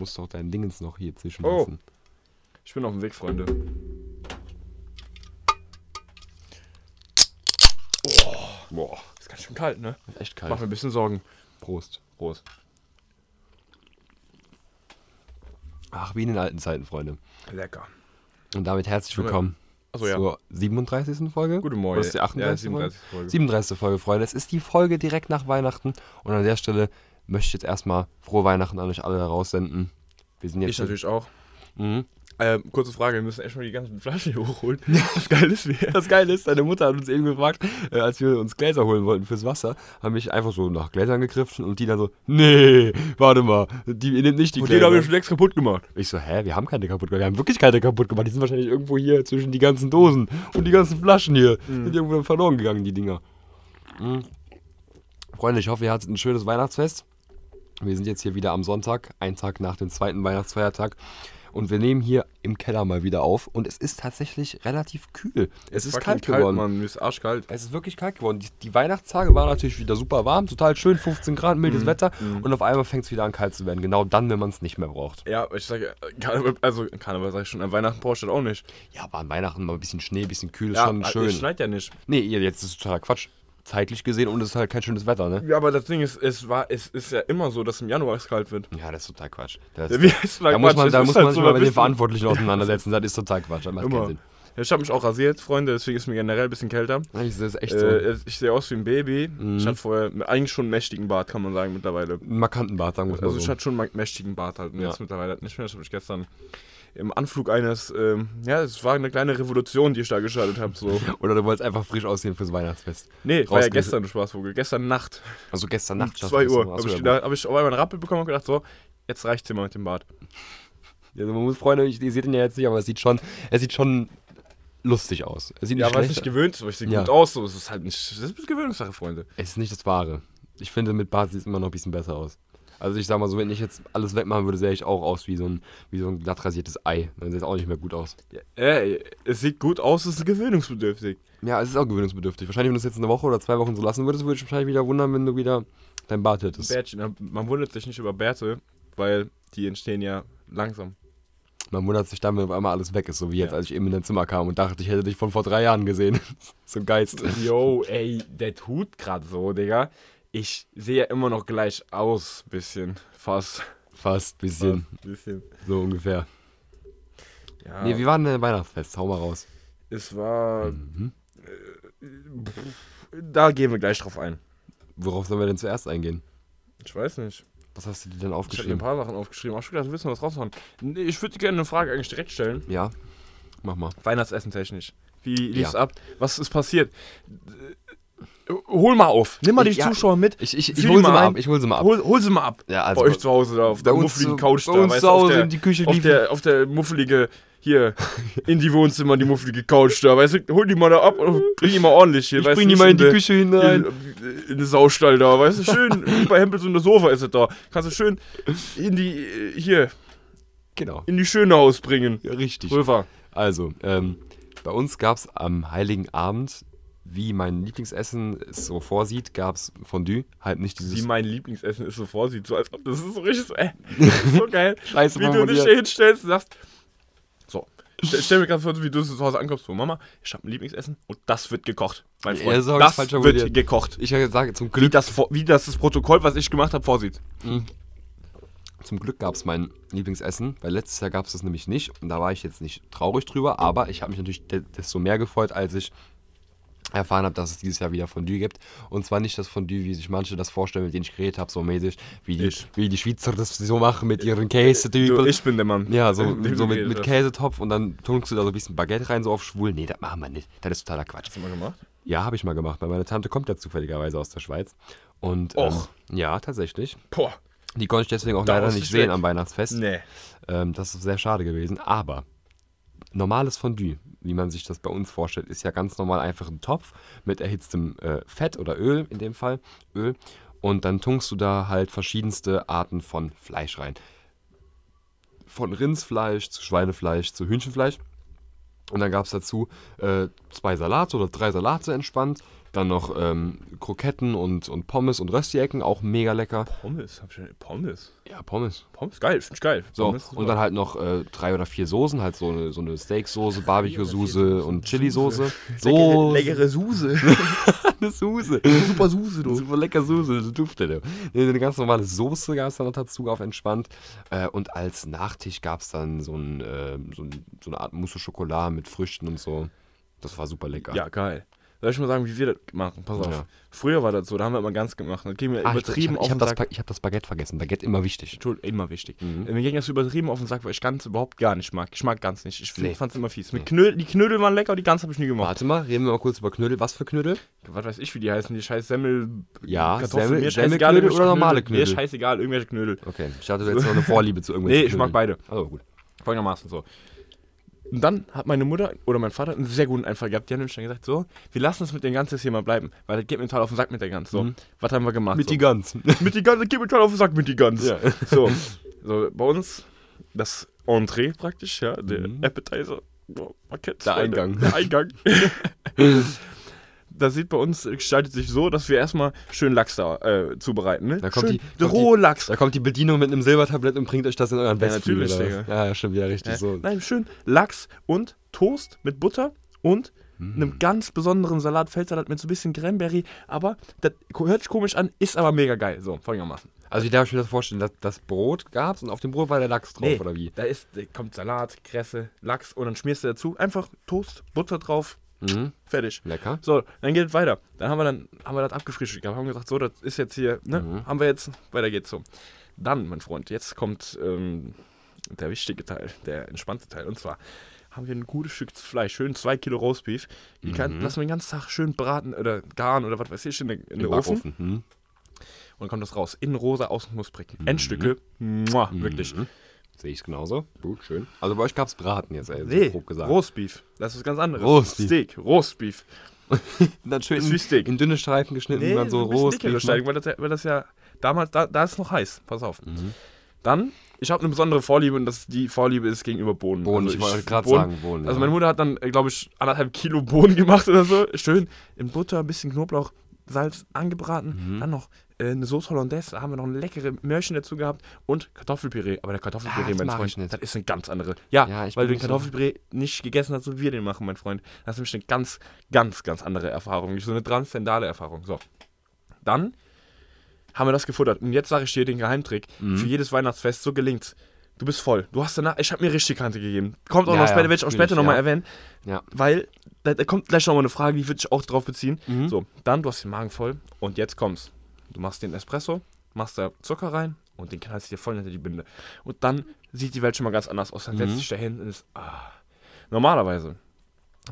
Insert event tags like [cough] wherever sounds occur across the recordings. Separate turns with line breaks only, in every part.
musst doch dein Dingens noch hier zwischen
Oh. Ich bin auf dem Weg, Freunde.
Boah,
Ist ganz schön kalt, ne?
echt
Mach
kalt.
mir ein bisschen Sorgen.
Prost.
Prost.
Ach, wie in den alten Zeiten, Freunde.
Lecker.
Und damit herzlich willkommen
Achso, ja.
zur 37. Folge.
Guten Morgen.
Oder ist die 38.
Ja, 37.
Folge?
Folge.
37. Folge, Freunde. Es ist die Folge direkt nach Weihnachten. Und an der Stelle möchte ich jetzt erstmal frohe Weihnachten an euch alle raussenden. Wir sind jetzt.
Ich natürlich auch.
Mhm.
Ähm, kurze Frage, wir müssen erstmal die ganzen Flaschen hier hochholen. [laughs] Das Geile ist.
Das Geile ist, deine Mutter hat uns eben gefragt, äh, als wir uns Gläser holen wollten fürs Wasser, haben mich einfach so nach Gläsern gegriffen und die dann so, nee, warte mal, die ihr nehmt nicht die
Und den haben wir
Gläser.
schon längst kaputt gemacht.
Ich so, hä, wir haben keine kaputt gemacht, wir haben wirklich keine kaputt gemacht, die sind wahrscheinlich irgendwo hier zwischen die ganzen Dosen und die ganzen Flaschen hier, sind irgendwo verloren gegangen, die Dinger. Mhm. Freunde, ich hoffe, ihr hattet ein schönes Weihnachtsfest. Wir sind jetzt hier wieder am Sonntag, einen Tag nach dem zweiten Weihnachtsfeiertag. Und wir nehmen hier im Keller mal wieder auf. Und es ist tatsächlich relativ kühl. Es ist
fucking
kalt geworden.
Mann. Mir ist arschkalt.
Es ist wirklich kalt geworden. Die, die Weihnachtstage waren natürlich wieder super warm, total schön, 15 Grad, mildes Wetter. Und auf einmal fängt es wieder an kalt zu werden. Genau dann, wenn man es nicht mehr braucht.
Ja, ich sage, Karneval, also Karneval sag ich schon, an Weihnachten brauchst du das auch nicht.
Ja, aber an Weihnachten mal ein bisschen Schnee, ein bisschen kühl, ist
Ja,
schon
äh,
schön.
Es schneit ja nicht.
Nee, jetzt ist es totaler Quatsch. Zeitlich gesehen und es ist halt kein schönes Wetter, ne?
Ja, aber das Ding ist, es war, es ist ja immer so, dass im Januar es kalt wird.
Ja, das ist total Quatsch. Das,
Ja, heißt
da muss man, da muss
ist
man
halt
sich
so,
mal mit den Verantwortlichen [laughs] auseinandersetzen. Das ist total Quatsch. Das macht keinen
Immer.
Sinn.
Ja, Ich habe mich auch rasiert, Freunde, deswegen ist mir generell ein bisschen kälter.
Das ist echt so.
Äh, ich sehe aus wie ein Baby.
Mhm.
Ich hatte vorher eigentlich schon einen mächtigen Bart, kann man sagen, mittlerweile.
Markanten Bart, sagen wir es mal
Also ich
so.
hatte schon einen mächtigen Bart halt. Und
Ja.
jetzt mittlerweile nicht mehr. Das habe ich gestern im Anflug eines, ähm, ja, es war eine kleine Revolution, die ich da gestartet habe. So. [laughs]
Oder du wolltest einfach frisch aussehen fürs Weihnachtsfest.
Nee, war ja gestern, Spaßvogel. Gestern Nacht,
Also gestern Nacht.
2 Uhr, habe ich, da, hab ich auf einmal einen Rappel bekommen und gedacht, so, jetzt reicht's hier mal mit dem Bart.
Ja, also man muss, Freunde, ich, ihr seht ihn ja jetzt nicht, aber es sieht schon, es sieht schon lustig aus. Es sieht nicht
Ja, weil es nicht gewöhnt ist, aber ich sehe
Ja.
gut aus. So. Es ist halt nicht, das ist eine Gewöhnungssache, Freunde.
Es ist nicht das Wahre. Ich finde, mit Bart sieht es immer noch ein bisschen besser aus. Also ich sag mal so, wenn ich jetzt alles wegmachen würde, sähe ich auch aus wie so ein, wie so ein glatt rasiertes Ei. Dann sieht es auch nicht mehr gut aus.
Ja, ey, es sieht gut aus, es ist gewöhnungsbedürftig.
Ja, es ist auch gewöhnungsbedürftig. Wahrscheinlich, wenn du es jetzt eine Woche oder zwei Wochen so lassen würdest, würde ich mich wahrscheinlich wieder wundern, wenn du wieder dein Bart hättest.
Bärtchen, man wundert sich nicht über Bärte, weil die entstehen ja langsam.
Man wundert sich dann, wenn auf einmal alles weg ist, so wie jetzt,
Ja.
als ich eben in dein Zimmer kam und dachte, ich hätte dich von vor drei Jahren gesehen. [laughs] so ein Geist.
Yo, ey, der tut gerade so, Digga. Ich sehe ja immer noch gleich aus, bisschen. Fast.
Fast, bisschen.
Fast, bisschen.
So ungefähr.
Ja,
Nee, wie war denn dein Weihnachtsfest? Hau mal raus.
es war.
Mhm.
Da gehen wir gleich drauf ein.
Worauf sollen wir denn zuerst eingehen?
Ich weiß nicht.
Was hast du dir denn
Ich habe ein
aufgeschrieben?
paar Sachen aufgeschrieben. Auch schon gedacht, wir wissen was raushauen. Ich würde gerne eine Frage eigentlich direkt stellen.
Ja, mach mal.
Weihnachtsessen technisch. Wie lief's
Ja.
ab? Was ist passiert? Hol mal auf. Nimm mal die
Ja,
Zuschauer mit.
Ich, ich, ich hol sie mal ab. Ich hol sie mal ab.
Hol, hol sie mal ab.
Ja, also
bei euch zu Hause da auf der muffeligen Couch
bei
da.
uns
weißt
zu
auf
Hause
der,
in die Küche
auf der, auf der muffelige, hier, in die Wohnzimmer, die muffelige Couch da. Weißt du, hol die mal da ab und bring die mal ordentlich hier.
Ich
weißt
bring die mal in die Küche hinein.
In, in den Saustall da, weißt du, schön, wie [laughs] bei Hempels und der Sofa ist es da. Kannst du schön in die, hier,
Genau.
in die schöne Haus bringen.
Ja, richtig.
Röver.
Also, ähm, bei uns gab es am Heiligen Abend, wie mein Lieblingsessen es so vorsieht, gab es Fondue. Halt nicht
Wie
dieses
mein Lieblingsessen ist so vorsieht, so als ob das ist so richtig so, äh, das [laughs] ist so geil.
Scheiße
wie du dich hinstellst und sagst, so, stell, [laughs] stell mir gerade vor, wie du zu Hause ankommst, so, Mama, ich habe ein Lieblingsessen und das wird gekocht. Mein
Ja,
Freund,
so hab ich's
das
falsch
wird
formuliert.
gekocht.
Ich sage zum
Wie
Glück,
das, vor- wie das das Protokoll, was ich gemacht habe, vorsieht.
zum Glück gab es mein Lieblingsessen, weil letztes Jahr gab es das nämlich nicht und da war ich jetzt nicht traurig drüber, aber ich habe mich natürlich de desto mehr gefreut, als ich erfahren habe, dass es dieses Jahr wieder Fondue gibt. Und zwar nicht das Fondue, wie sich manche das vorstellen, mit denen ich geredet habe, so mäßig, wie die,
Ich.
wie die Schweizer das so machen mit ihren
Du,
Käsetübeln.
ich bin der Mann.
Ja, so, [laughs] so mit, mit. Käsetopf und dann tunkst du da so ein bisschen Baguette rein, so auf schwul. Nee, das machen wir nicht. Das ist totaler Quatsch.
Hast du mal gemacht?
Ja, habe ich mal gemacht, weil meine Tante kommt ja zufälligerweise aus der Schweiz. Und
Och.
ähm, ja, tatsächlich.
Boah.
Die konnte ich deswegen auch
Da
leider nicht sehen
weg.
am Weihnachtsfest.
Nee.
Ähm, das ist sehr schade gewesen. Aber normales Fondue, wie man sich das bei uns vorstellt, ist ja ganz normal einfach ein Topf mit erhitztem äh, Fett oder Öl, in dem Fall Öl. Und dann tunkst du da halt verschiedenste Arten von Fleisch rein. Von Rindsfleisch zu Schweinefleisch zu Hühnchenfleisch. Und dann gab es dazu äh, zwei Salate oder drei Salate entspannt, Dann noch ähm, Kroketten und, und Pommes und Rösti-Ecken, auch mega lecker.
Pommes, hab ich schon, Pommes.
Ja, Pommes.
Pommes, geil, finde ich geil.
So,
Pommes ist
und dann halt noch äh, drei oder vier Soßen, halt so eine, so eine Steaksoße, Barbecue-Soße und Chili-Soße. [laughs]
leckere, leckere Suse. [laughs]
eine Soße.
Super Suse, du.
Super lecker Soße, ja. Nee, Eine ganz normale Soße gab es dann noch dazu auf entspannt. Äh, und als Nachtisch gab es dann so, ein, äh, so, ein, so eine Art Mousse Schokolade mit Früchten und so. Das war super lecker.
Ja, geil. Soll ich mal sagen, wie wir das machen? Pass auf.
Ja.
Früher war das so, da haben wir immer ganz gemacht. Dann gehen wir
Ah, ich
übertrieben
ich,
auf
ich habe
den
das,
Sack.
Ich hab das Baguette vergessen. Baguette immer wichtig.
Entschuldigung, immer wichtig.
Mhm.
Mir ging das übertrieben auf den Sack, weil ich ganz überhaupt gar nicht mag. Ich mag ganz nicht. Ich
Nee.
fand es immer fies. Mit Knödel, die Knödel waren lecker, die ganz habe ich nie gemacht.
Warte mal, reden wir mal kurz über Knödel. Was für Knödel?
Was weiß ich, wie die heißen. Die scheiß Semmel.
Ja,
Kartoffeln,
Semmel-
mir scheißegal, irgendwelche
oder normale
Mir
Knödel?
ist scheißegal, irgendwelche Knödel.
Okay, ich hatte jetzt noch eine Vorliebe zu irgendwelchen
Nee, ich mag beide.
Also gut.
Folgendermaßen so. Und dann hat meine Mutter oder mein Vater einen sehr guten Einfall gehabt. Die haben nämlich dann gesagt, so, wir lassen es mit den Gans jetzt hier mal bleiben, weil das geht mir total auf den Sack mit der Gans. So,
Mhm.
was haben wir gemacht?
Mit
so.
die Gans. [laughs]
mit die Gans, das geht mir total auf den Sack mit die Gans.
Ja.
So, so, bei uns das Entree praktisch, ja, der
Mhm.
Appetizer. Man kennt's,
Der. Eingang.
Der Eingang. [laughs] [laughs] das sieht bei uns, gestaltet sich so, dass wir erstmal schön Lachs da äh, zubereiten. Ne?
Da kommt
schön,
die-
rohe Lachs.
Da kommt die Bedienung mit einem Silbertablett und bringt euch das in euren
Ja,
Westflügel.
natürlich,
oder was? Ja, ja, stimmt, ja, richtig
Hä?
so.
Nein, schön Lachs und Toast mit Butter und
Mhm.
einem ganz besonderen Salat, Feldsalat mit so ein bisschen Cranberry. Aber das hört sich komisch an, ist aber mega geil. So, folgendermaßen.
Also wie darf ich mir das vorstellen? Das, das Brot gab's und auf dem Brot war der Lachs drauf, oder wie?
Da ist, da kommt Salat, Kresse, Lachs und dann schmierst du dazu einfach Toast, Butter drauf,
Mhm.
fertig.
Lecker.
So, dann geht es weiter. Dann haben wir dann haben wir das abgefrühstückt. Wir haben gesagt, so, das ist jetzt hier, ne?
Mhm.
Haben wir jetzt, weiter geht's so. Dann, mein Freund, jetzt kommt ähm, der wichtige Teil, der entspannte Teil. Und zwar haben wir ein gutes Stück Fleisch, schön zwei Kilo Roastbeef. Die kann,
Mhm.
lassen wir den ganzen Tag schön braten oder garen oder was weiß ich in, der, in den Ofen.
Backofen. Mhm.
Und dann kommt das raus. Innen rosa, außen knusprig. Endstücke, muah, wirklich.
Sehe ich genauso. Gut, schön. Also bei euch gab's Braten jetzt, ey, so
Nee,
grob gesagt.
Roastbeef. Das ist was ganz anderes.
Roastbeef.
Steak, Roastbeef. [laughs]
dann schön
Steak.
in dünne Streifen geschnitten,
Nee,
dann so
dickere Steigung, weil das, ja- weil das ja damals, da, da ist es noch heiß. Pass auf.
Mhm.
Dann, ich habe eine besondere Vorliebe und das, die Vorliebe ist gegenüber Bohnen.
Bohnen,
Also
ich wollte gerade sagen, Bohnen.
Also meine Mutter hat dann, glaube ich, anderthalb Kilo Bohnen [laughs] gemacht oder so. Schön in Butter, ein bisschen Knoblauch, Salz angebraten.
Mhm.
Dann noch äh, eine Sauce Hollandaise, da haben wir noch ein leckere Möhrchen dazu gehabt und Kartoffelpüree. Aber der Kartoffelpüree,
Ah,
mein Freund,
nicht.
das ist ein ganz andere. Ja,
Ja,
weil du den
nicht so-
Kartoffelpüree nicht gegessen hast, so wie wir den machen, mein Freund. Das ist nämlich eine ganz, ganz, ganz andere Erfahrung. So eine transzendale Erfahrung. So. Dann haben wir das gefuttert. Und jetzt sage ich dir den Geheimtrick.
Mhm.
Für jedes Weihnachtsfest, so gelingt's. Du bist voll. Du hast danach, ich habe mir richtig Kante gegeben. Kommt auch
Ja,
noch
ja,
später, werde ich auch später nochmal
ja.
erwähnen.
Ja.
Weil, da, da kommt gleich nochmal eine Frage, die würde ich auch drauf beziehen.
Mhm.
So, dann, du hast den Magen voll und jetzt kommst. Du machst den Espresso, machst da Zucker rein und den knallst du dir voll hinter die Binde. Und dann sieht die Welt schon mal ganz anders aus. Dann setzt
Mhm.
dich da hin und ist, ah. Normalerweise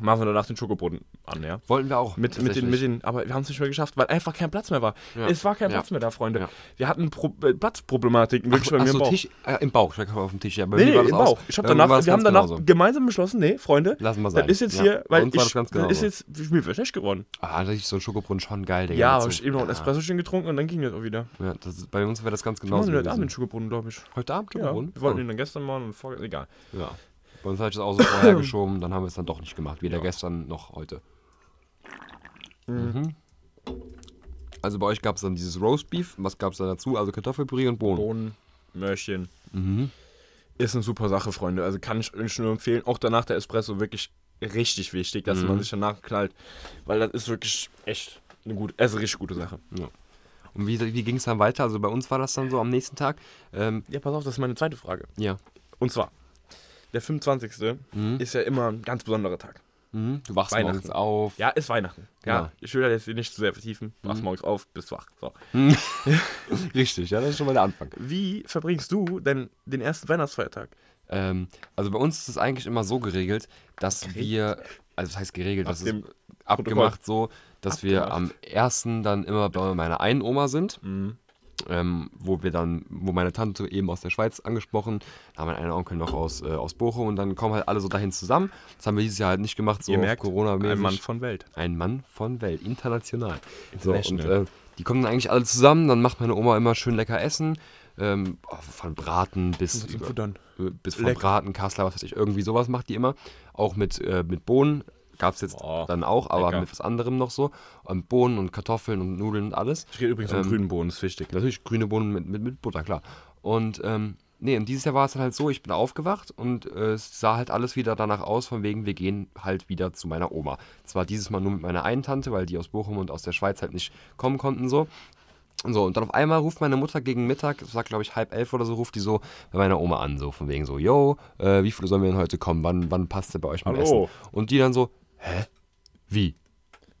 machen wir danach den Schokoboden an, ja.
Wollten wir auch.
Mit, mit, den, mit den, aber wir haben es nicht mehr geschafft, weil einfach kein Platz mehr war.
Ja.
Es war kein
Ja.
Platz mehr da, Freunde.
Ja.
Wir hatten Pro äh, Platzproblematiken wirklich
Ach,
bei mir
ach
im Bauch.
Tisch, äh, im Bauch, ich war auf dem Tisch. Ja, bei
Nee, nee, im. Bauch. Ich hab danach, wir haben danach
genauso.
gemeinsam beschlossen, nee, Freunde,
Lassen wir sein.
ist jetzt hier, weil ich,
das ganz
ist jetzt, mir wäre schlecht geworden.
Ah, da ist so ein Schokobrunn schon geil, Digga.
Ja, habe ich eben noch ein
ja.
Espresso getrunken und dann ging das auch wieder.
Ja, das bei uns wäre das ganz
Wir
genauso.
machen heute Abend den. Schokobrunnen, glaube ich.
Heute Abend
Ja,
Schokobrunn?
wir wollten
Oh.
ihn dann gestern machen und vor, egal.
Ja. Bei uns habe ich das auch so vorher [coughs] geschoben, dann haben wir es dann doch nicht gemacht. Weder
Ja.
gestern noch heute. Mhm. Also bei euch gab es dann dieses Roastbeef. Was gab es dann dazu? Also Kartoffelpüree und Bohnen.
Bohnen, Möhrchen.
Mhm.
Ist eine super Sache, Freunde. Also kann ich euch nur empfehlen. Auch danach der Espresso wirklich richtig wichtig, dass
Mhm.
man sich danach knallt. Weil das ist wirklich echt eine gute, also eine richtig gute Sache.
Und wie, wie ging es dann weiter? Also bei uns war das dann so am nächsten Tag. Ähm,
Ja, pass auf, das ist meine zweite Frage.
ja.
Und zwar, der 25.
Mhm.
ist ja immer ein ganz besonderer Tag.
Mhm. Du wachst morgens auf.
Ja, ist Weihnachten. Ja,
Genau.
ich will da jetzt nicht zu sehr vertiefen. Du wachst
Mhm.
morgens auf, bist wach. So. [laughs]
Richtig, ja, das ist schon mal der Anfang.
Wie verbringst du denn den ersten Weihnachtsfeiertag?
Ähm, also bei uns ist es eigentlich immer so geregelt, dass
Geregelt?
wir, also das heißt geregelt,
Nach
das ist abgemacht so, dass wir
Abgemacht.
am ersten dann immer bei meiner einen Oma sind,
Mhm.
Ähm, wo wir dann, wo meine Tante eben aus der Schweiz angesprochen, da haben wir einen Onkel noch aus, äh, aus Bochum und dann kommen halt alle so dahin zusammen. Das haben wir dieses Jahr halt nicht gemacht, so
Ihr merkt,
Corona-mäßig.
Ein Mann von Welt.
Ein Mann von Welt, international. So, und
International.
äh, die kommen dann eigentlich alle zusammen, dann macht meine Oma immer schön lecker Essen. Ähm, oh, von Braten bis, über, äh, bis von. Braten, Kassler, was weiß ich, irgendwie sowas macht die immer. Auch mit, äh, mit Bohnen, gab es jetzt
Boah,
dann auch, aber
lecker.
mit was anderem noch so. Und Bohnen und Kartoffeln und Nudeln und alles.
Ich rede übrigens
Ähm,
grünen Bohnen, ist wichtig.
Natürlich grüne Bohnen mit, mit, mit Butter, klar. Und ähm, nee, und dieses Jahr war es dann halt so, ich bin aufgewacht und äh, es sah halt alles wieder danach aus, von wegen, wir gehen halt wieder zu meiner Oma. Zwar dieses Mal nur mit meiner einen Tante, weil die aus Bochum und aus der Schweiz halt nicht kommen konnten so. Und so, und dann auf einmal ruft meine Mutter gegen Mittag, es war glaube ich halb elf oder so, ruft die so bei meiner Oma an, so von wegen so, yo, äh, wie viele sollen wir denn heute kommen? Wann, wann passt der bei euch mit
Hallo.
Essen? Und die dann so, hä? Wie?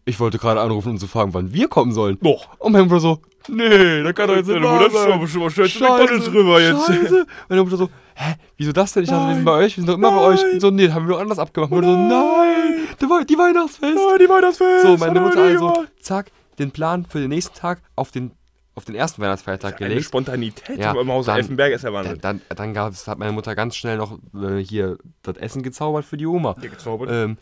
Ich wollte gerade anrufen, um zu fragen, wann wir kommen sollen.
Doch.
Und mein Bruder so, nee, da kann doch jetzt nicht wahr sein.
schon mal schnell zu McDonalds rüber jetzt.
Scheiße. Meine Mutter so, hä, wieso das denn? Ich dachte, wir sind bei euch, wir sind doch immer bei euch. Und so, nee, haben wir doch anders abgemacht. Meine Mutter so, nein, die, Wei- die Weihnachtsfest.
die Weihnachtsfest.
So, meine Mutter also, zack, den Plan für den nächsten Tag auf den, auf den ersten Weihnachtsfeiertag
Eine
gelegt.
Spontanität
Ja,
im Haus
dann-
Elfenberg ist ja
Dann,
Wahnsinn.
dann, dann gab's, hat meine Mutter ganz schnell noch äh, hier das Essen gezaubert für die Oma.
Hier gezaubert.
Ähm, äh,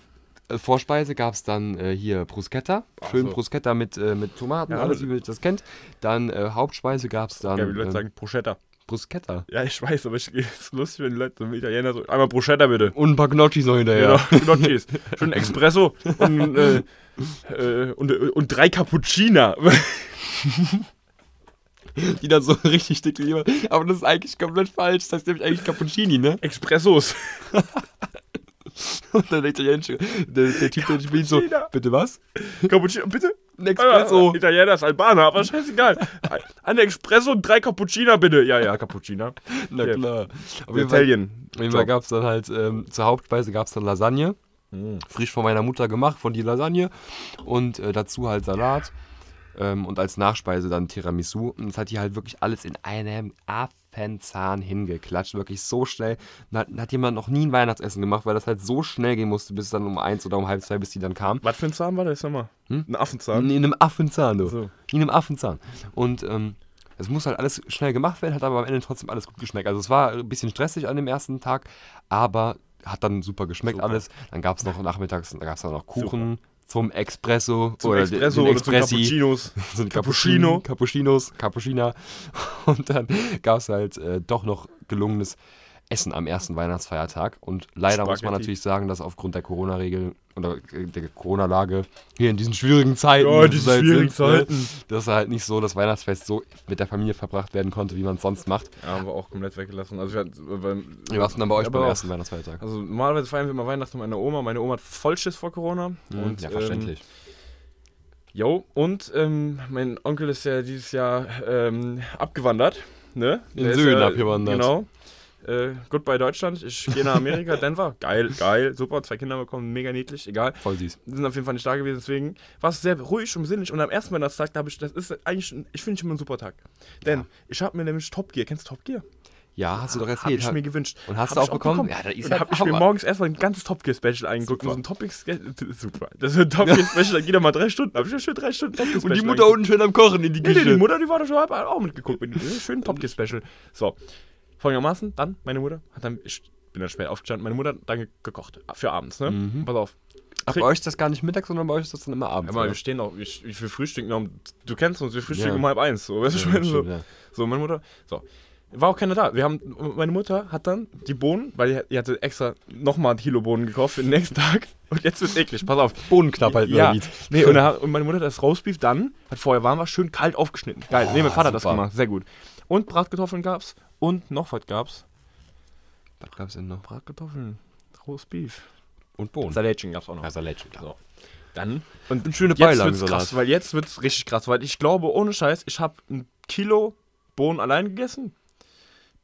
Vorspeise gab es dann äh, hier Bruschetta, schön
so.
Bruschetta mit, äh, mit Tomaten,
Ja,
alles
aber-
wie man das kennt. Dann äh, Hauptspeise gab es dann
ja, wie Leute
ähm,
sagen, Bruschetta.
Bruschetta.
Ja, ich weiß, aber ich, [laughs] es ist lustig, wenn die Leute so im Italiener so, einmal Bruschetta bitte.
Und ein paar Gnocchis noch hinterher.
Genau, [laughs] Gnocchis. Schön Espresso und, äh, äh, und, und drei Cappuccina. [laughs]
Die dann so richtig dick lieber. Aber das ist eigentlich komplett falsch. Das heißt nämlich eigentlich Cappuccini, ne?
Expressos. [laughs]
Und dann der italienische, der, der Typ, der spielt so,
Cappuccino.
bitte was?
Cappuccino, bitte?
Ein Espresso.
Äh, Italiener ist Albaner, aber scheißegal. Ein Espresso und drei Cappuccina bitte. Ja, ja, Cappuccina.
Na
Ja.
klar. Auf
Italien.
auf jeden Fall gab es dann halt, ähm, zur Hauptspeise gab es dann Lasagne. Frisch von meiner Mutter gemacht, von die Lasagne. Und äh, dazu halt Salat. Ähm, und als Nachspeise dann Tiramisu. Und das hat die halt wirklich alles in einem Affenzahn hingeklatscht. Wirklich so schnell. Und hat, hat jemand noch nie ein Weihnachtsessen gemacht, weil das halt so schnell gehen musste, bis dann um eins oder um halb zwei, bis die dann kam.
Was für ein Zahn war das nochmal? Ein Affenzahn.
In einem Affenzahn, du.
So.
In einem Affenzahn. Und ähm, es muss halt alles schnell gemacht werden, hat aber am Ende trotzdem alles gut geschmeckt. Also es war ein bisschen stressig an dem ersten Tag, aber hat dann super geschmeckt
Super.
alles. Dann gab es noch nachmittags, da gab es dann noch Kuchen zum Expresso.
Zum
oder
Espresso
den
oder zum. Cappuccinos. [laughs] Cappuccino.
Cappuccino. Cappuccinos, Cappuccina. [laughs] Und dann gab es halt äh, doch noch gelungenes Essen am ersten Weihnachtsfeiertag. Und leider muss man
Spaghetti.
natürlich sagen, dass aufgrund der Corona-Regel oder äh, der Corona-Lage hier in diesen schwierigen Zeiten,
Ja,
die
diese
es halt
schwierigen
ne,
Zeiten.
dass halt nicht so das Weihnachtsfest so mit der Familie verbracht werden konnte, wie man es sonst macht.
Ja, haben wir auch komplett weggelassen. Also, beim,
Wie war es denn dann bei euch beim ersten Weihnachtsfeiertag?
also normalerweise feiern wir immer Weihnachten mit meiner Oma. Meine Oma hat Vollschiss vor Corona. Und,
ja,
ähm,
verständlich.
Jo, und ähm, mein Onkel ist ja dieses Jahr ähm, abgewandert. Ne?
In Süden
ja,
abgewandert.
Genau. Äh, Goodbye Deutschland. Ich gehe nach Amerika, [laughs] Denver. Geil, geil, super. Zwei Kinder bekommen, mega niedlich, egal.
Voll süß.
sind auf jeden Fall nicht da gewesen, deswegen war es sehr ruhig und besinnlich. Und am ersten Weihnachtstag, da habe ich, das ist eigentlich, ich finde ich immer ein super Tag. Denn ich habe mir nämlich Top Gear, kennst du Top Gear?
Ja, hast du doch
Habe
erzählt.
ich mir gewünscht.
Und hast
Hab
du
ich
auch bekommen? Ja,
Ja,
da ist ja
habe ich mir morgens erstmal ein ganzes Top Gear Special eingeguckt.
Super.
Und so ein Topic [laughs] Super. Das ist ein Top Gear Special, da geht er mal drei Stunden. Habe ich mir schön drei Stunden Top Gear Special
Und die Mutter unten schön am Kochen in die
Nee, nee,
Küche.
die Mutter, die war da schon halb auch mitgeguckt. Schönen Top Gear Special. So. Folgendermaßen, dann, meine Mutter hat dann, ich bin dann spät aufgestanden, meine Mutter hat dann ge- gekocht. Für abends, ne?
Mhm.
Pass auf.
Ach, bei euch ist das gar nicht mittags, sondern bei euch ist das dann immer abends.
Ja, wir stehen auch, ich, ich will frühstücken um, du kennst uns, wir frühstücken
Ja.
um halb eins, so, weißt du,
Ja,
meine, so,
ja.
so, meine Mutter, so. War auch keiner da. Wir haben, meine Mutter hat dann die Bohnen, weil die, die hatte extra nochmal ein Kilo Bohnen gekauft für den nächsten Tag. [laughs] Und jetzt wird's eklig, pass auf.
Bodenknappheit
Ja, nee, und, dann und meine Mutter hat das Roastbeef dann, hat vorher warm war, schön kalt aufgeschnitten. Geil,
Oh,
nee, mein Vater hat das gemacht, sehr gut. Und Bratkartoffeln gab's und noch was gab's.
Was gab's denn noch?
Bratkartoffeln, Roastbeef.
Und Bohnen.
Salätchen gab's auch noch.
Ja, Salätchen, klar.
So. Dann
Und eine schöne
Jetzt wird's krass, weil jetzt wird's richtig krass, weil ich glaube, ohne Scheiß, ich habe ein Kilo Bohnen allein gegessen.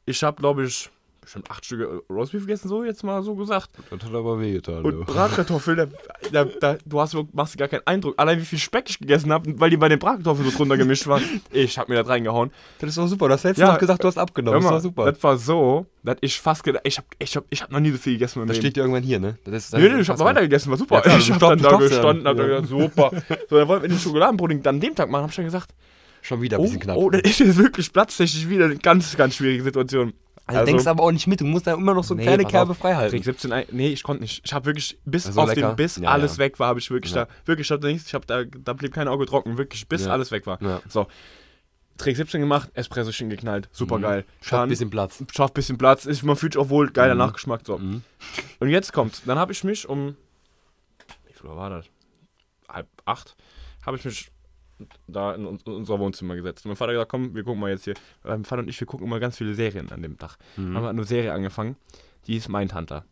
Ich habe, glaube ich, bestimmt acht Stücke Roastbeef gegessen, so jetzt mal so gesagt.
Das hat aber wehgetan.
Und
du.
Bratkartoffeln, da, da, da, du hast, machst dir gar keinen Eindruck. Allein wie viel Speck ich gegessen habe, weil die bei den Bratkartoffeln so drunter gemischt waren. [laughs] Ich habe mir das reingehauen.
Das ist doch super. Das hättest
Ja,
du gesagt, du hast abgenommen. Das
mal,
ist doch super.
Das war so, dass ich fast gedacht, ich habe ich hab, ich hab noch nie so viel gegessen
Das
Leben.
steht dir irgendwann hier, ne? Das ist, das
Nee, nee, ich hab weiter gegessen, war super.
Ja, klar, [laughs]
ich hab dann da
ja
gestanden,
dann.
hab
Ja.
gesagt, [laughs] super. So, dann wollten wir den Schokoladenpudding dann an dem Tag machen, hab ich dann gesagt,
Schon wieder ein
oh,
bisschen knapp.
oh, das ist jetzt wirklich platztechnisch wieder eine ganz, ganz schwierige Situation.
Also, du denkst aber auch nicht mit. Du musst da immer noch so
Nee,
kleine Kerbe frei halten.
Trick 17, ein- nee, ich konnte nicht. Ich habe wirklich, bis
Also
auf
lecker?
den Biss
Ja,
alles
ja.
weg war, habe ich wirklich
Ja.
da, wirklich, ich hab da nichts, ich hab da, da blieb kein Auge trocken, wirklich, bis alles weg war. So, Trick 17 gemacht, Espressochen geknallt, super geil.
Schafft ein
Dann-
bisschen Platz.
schafft ein bisschen Platz, ist, man fühlt sich auch wohl, geiler
Mhm.
Nachgeschmack, so.
Mhm.
Und jetzt kommt, dann habe ich mich um, wie viel war das? Halb acht, habe ich mich da in, in unser Wohnzimmer gesetzt. Und mein Vater hat gesagt, komm, wir gucken mal jetzt hier. Mein Vater und ich, wir gucken immer ganz viele Serien an dem Tag.
Mhm.
Haben wir eine Serie angefangen, die ist Mindhunter.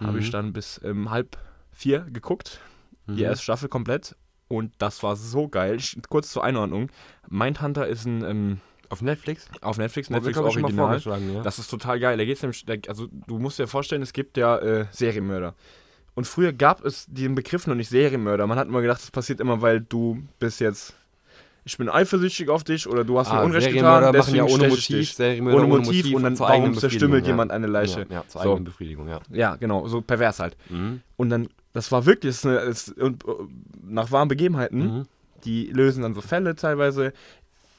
Habe ich
Mhm.
dann bis ähm, halb vier geguckt, die
Mhm.
erste Staffel komplett. Und das war so geil. Kurz zur Einordnung. Mindhunter ist ein ähm,
Auf Netflix?
auf Netflix, Netflix
mal
Original.
ja.
Das ist total geil. Da geht's nämlich, also du musst dir vorstellen, es gibt ja äh, Serienmörder. Und früher gab es den Begriff noch nicht Serienmörder. Man hat immer gedacht, das passiert immer, weil du bist jetzt, ich bin eifersüchtig auf dich oder du hast mir
Ah,
Unrecht getan,
machen ja
deswegen
ohne Motiv. Serienmörder
Ohne Motiv und dann warum zerstümmelt
Befriedigung,
jemand
ja.
eine Leiche.
Ja, ja zur
So.
eigenen Befriedigung, ja.
Ja, genau, so pervers halt.
Mhm.
Und dann, das war wirklich, das ist eine, es- und, äh, nach wahren Begebenheiten,
Mhm.
die lösen dann so Fälle teilweise,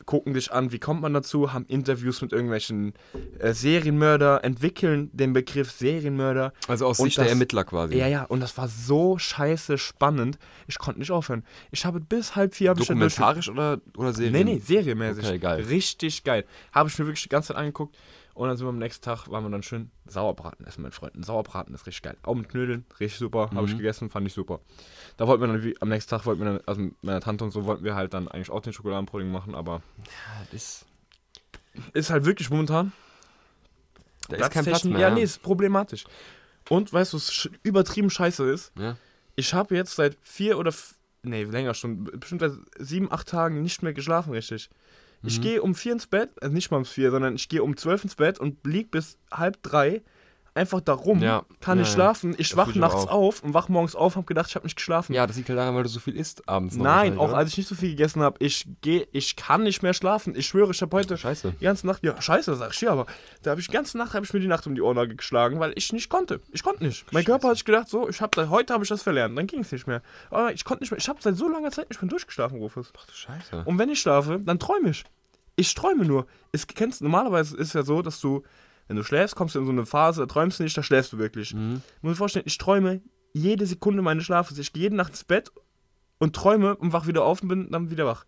gucken dich an, wie kommt man dazu, haben Interviews mit irgendwelchen äh, Serienmörder, entwickeln den Begriff Serienmörder.
Also aus Sicht der
das-
Ermittler quasi.
Ja, ja, und das war so scheiße spannend. Ich konnte nicht aufhören. Ich habe bis halb vier
Dokumentarisch oder, oder Serien?
Nee, nee, serienmäßig.
Okay, geil.
Richtig geil. Habe ich mir wirklich die ganze Zeit angeguckt. Und dann sind wir am nächsten Tag, waren wir dann schön Sauerbraten essen mit Freunden. Sauerbraten ist richtig geil. Auch mit Knödeln, richtig super. Habe ich
Mhm.
gegessen, fand ich super. Da wollten wir dann, wie, am nächsten Tag wollten wir dann, also mit meiner Tante und so, wollten wir halt dann eigentlich auch den Schokoladenpudding machen, aber
ist,
ist halt wirklich momentan.
da ist kein Platz mehr.
Ja, nee, ist problematisch. Und weißt du, was übertrieben scheiße ist?
Ja.
Ich habe jetzt seit vier oder, nee, länger schon, bestimmt seit sieben, acht Tagen nicht mehr geschlafen, richtig. Ich
Mhm.
gehe um vier ins Bett, also nicht mal um vier, sondern ich gehe um zwölf ins Bett und lieg bis halb drei einfach da rum,
Ja,
kann nicht schlafen. Ich wach nachts auf und wach morgens auf, habe gedacht, ich habe nicht geschlafen.
Ja, das liegt halt daran, weil du so viel isst abends.
Nein, auch
oder?
als ich nicht so viel gegessen habe, ich gehe, ich kann nicht mehr schlafen. Ich schwöre, ich habe heute
Scheiße.
die ganze Nacht, ja, scheiße, sag ich ja, aber da habe ich die ganze Nacht habe ich mir die Nacht um die Ohren geschlagen, weil ich nicht konnte. Ich konnte nicht. Mein Körper hat sich gedacht, so, ich habe heute habe ich das verlernt, dann ging es nicht mehr. Aber ich konnte nicht mehr. Ich habe seit so langer Zeit nicht mehr durchgeschlafen, Rufus.
Ach du Scheiße.
Und wenn ich schlafe, dann träume ich. Ich träume nur. Es kennst normalerweise ist ja so, dass du wenn du schläfst, kommst du in so eine Phase, da träumst du nicht, da schläfst du wirklich.
Mhm.
Ich muss mir vorstellen, ich träume jede Sekunde meines Schlafes. Ich gehe jede Nacht ins Bett und träume und wach wieder auf und bin dann wieder wach.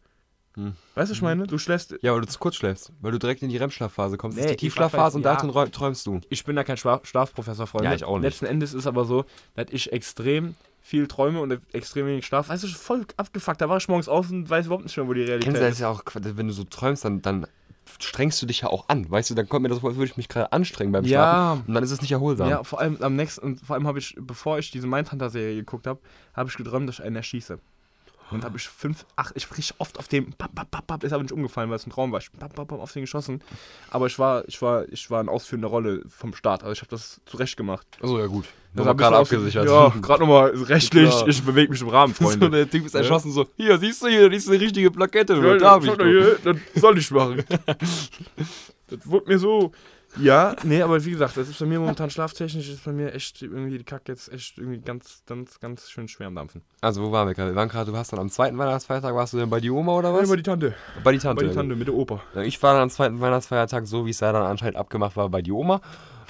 Hm.
Weißt du, was ich meine? Du schläfst
Ja, weil du zu kurz schläfst. Weil du direkt in die REM-Schlafphase kommst. Das
Nee,
ist die Tiefschlafphase und
ja.
darin räum- träumst du.
ich bin da kein Schlaf Schlafprofessor, Freunde.
Ja, ich auch nicht.
Letzten Endes ist aber so, dass ich extrem viel träume und extrem wenig Schlaf. Weißt du, voll abgefuckt. Da war ich morgens auf und weiß überhaupt nicht mehr, wo die Realität
Kennst du das
ist.
ja auch, wenn du so träumst, dann, dann strengst du dich ja auch an. Weißt du, dann kommt mir das vor, als würde ich mich gerade anstrengen beim
Ja.
Schlafen. Und dann ist es nicht erholsam.
Ja, vor allem am nächsten, und vor allem habe ich, bevor ich diese Mindhunter-Serie geguckt habe, habe ich geträumt, dass ich einen erschieße. Und habe ich fünf, ach, ich richtig oft auf dem, papp, papp, papp, ist aber nicht umgefallen, weil es ein Traum war. Ich papp, papp, papp, auf den geschossen. Aber ich war, ich war, ich war eine ausführende Rolle vom Start. Also ich habe das zurecht gemacht.
Achso, ja gut.
Das ich
gerade abgesichert.
Ja, gerade nochmal rechtlich.
Klar.
Ich bewege mich im Rahmen, [laughs]
so,
Freunde.
der Typ ist
Ja.
erschossen, so, hier, siehst du hier, das ist eine richtige Plakette.
Ja,
da hab ich
das soll ich machen. [laughs] das wurde mir so. Ja, nee, aber wie gesagt, das ist bei mir momentan schlaftechnisch, ist bei mir echt irgendwie die Kacke jetzt echt irgendwie ganz, ganz, ganz schön schwer am Dampfen.
Also, wo waren wir gerade? Wir waren gerade, du hast dann am zweiten Weihnachtsfeiertag, warst du denn bei die Oma oder was?
Bei die Tante.
bei die Tante.
Bei die Tante mit der Opa.
Ich war dann am zweiten Weihnachtsfeiertag, so wie es da dann anscheinend abgemacht war, bei die Oma.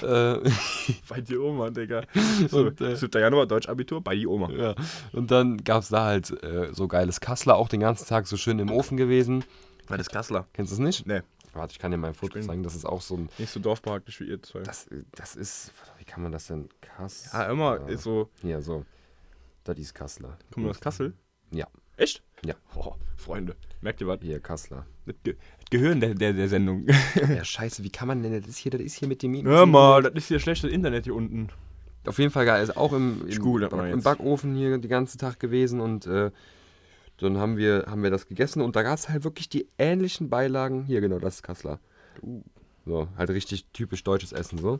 Äh, [laughs]
Bei die Oma, Digga. [laughs] So,
Und, äh,
7. Januar, Deutschabitur, bei die Oma.
ja. Und dann gab es da halt äh, so geiles Kassler, auch den ganzen Tag so schön im Ofen gewesen.
War das Kassler?
Kennst du es nicht?
Nee.
Warte, ich kann dir mal ein Foto zeigen. Das ist auch so ein.
Nicht so dorfparklich wie ihr zwei.
Das, das ist. Wie kann man das denn? Kass.
ja, immer ist so.
Hier, so. Das ist Kassler.
Kommen wir aus Kassel?
Ja.
Echt?
Ja.
Oh, Freunde. Merkt ihr was?
Hier, Kassler.
Das Ge das Gehirn der, der, der Sendung.
Ja, [laughs] scheiße, wie kann man denn. Das ist hier, das ist hier mit dem.
Hör mal, das ist hier schlechtes Internet hier unten.
Auf jeden Fall geil. Ist auch im, im, im. Backofen hier den ganzen Tag gewesen und äh, dann haben wir, haben wir das gegessen und da gab es halt wirklich die ähnlichen Beilagen. Hier, genau, das ist Kassler. So, halt richtig typisch deutsches Essen so.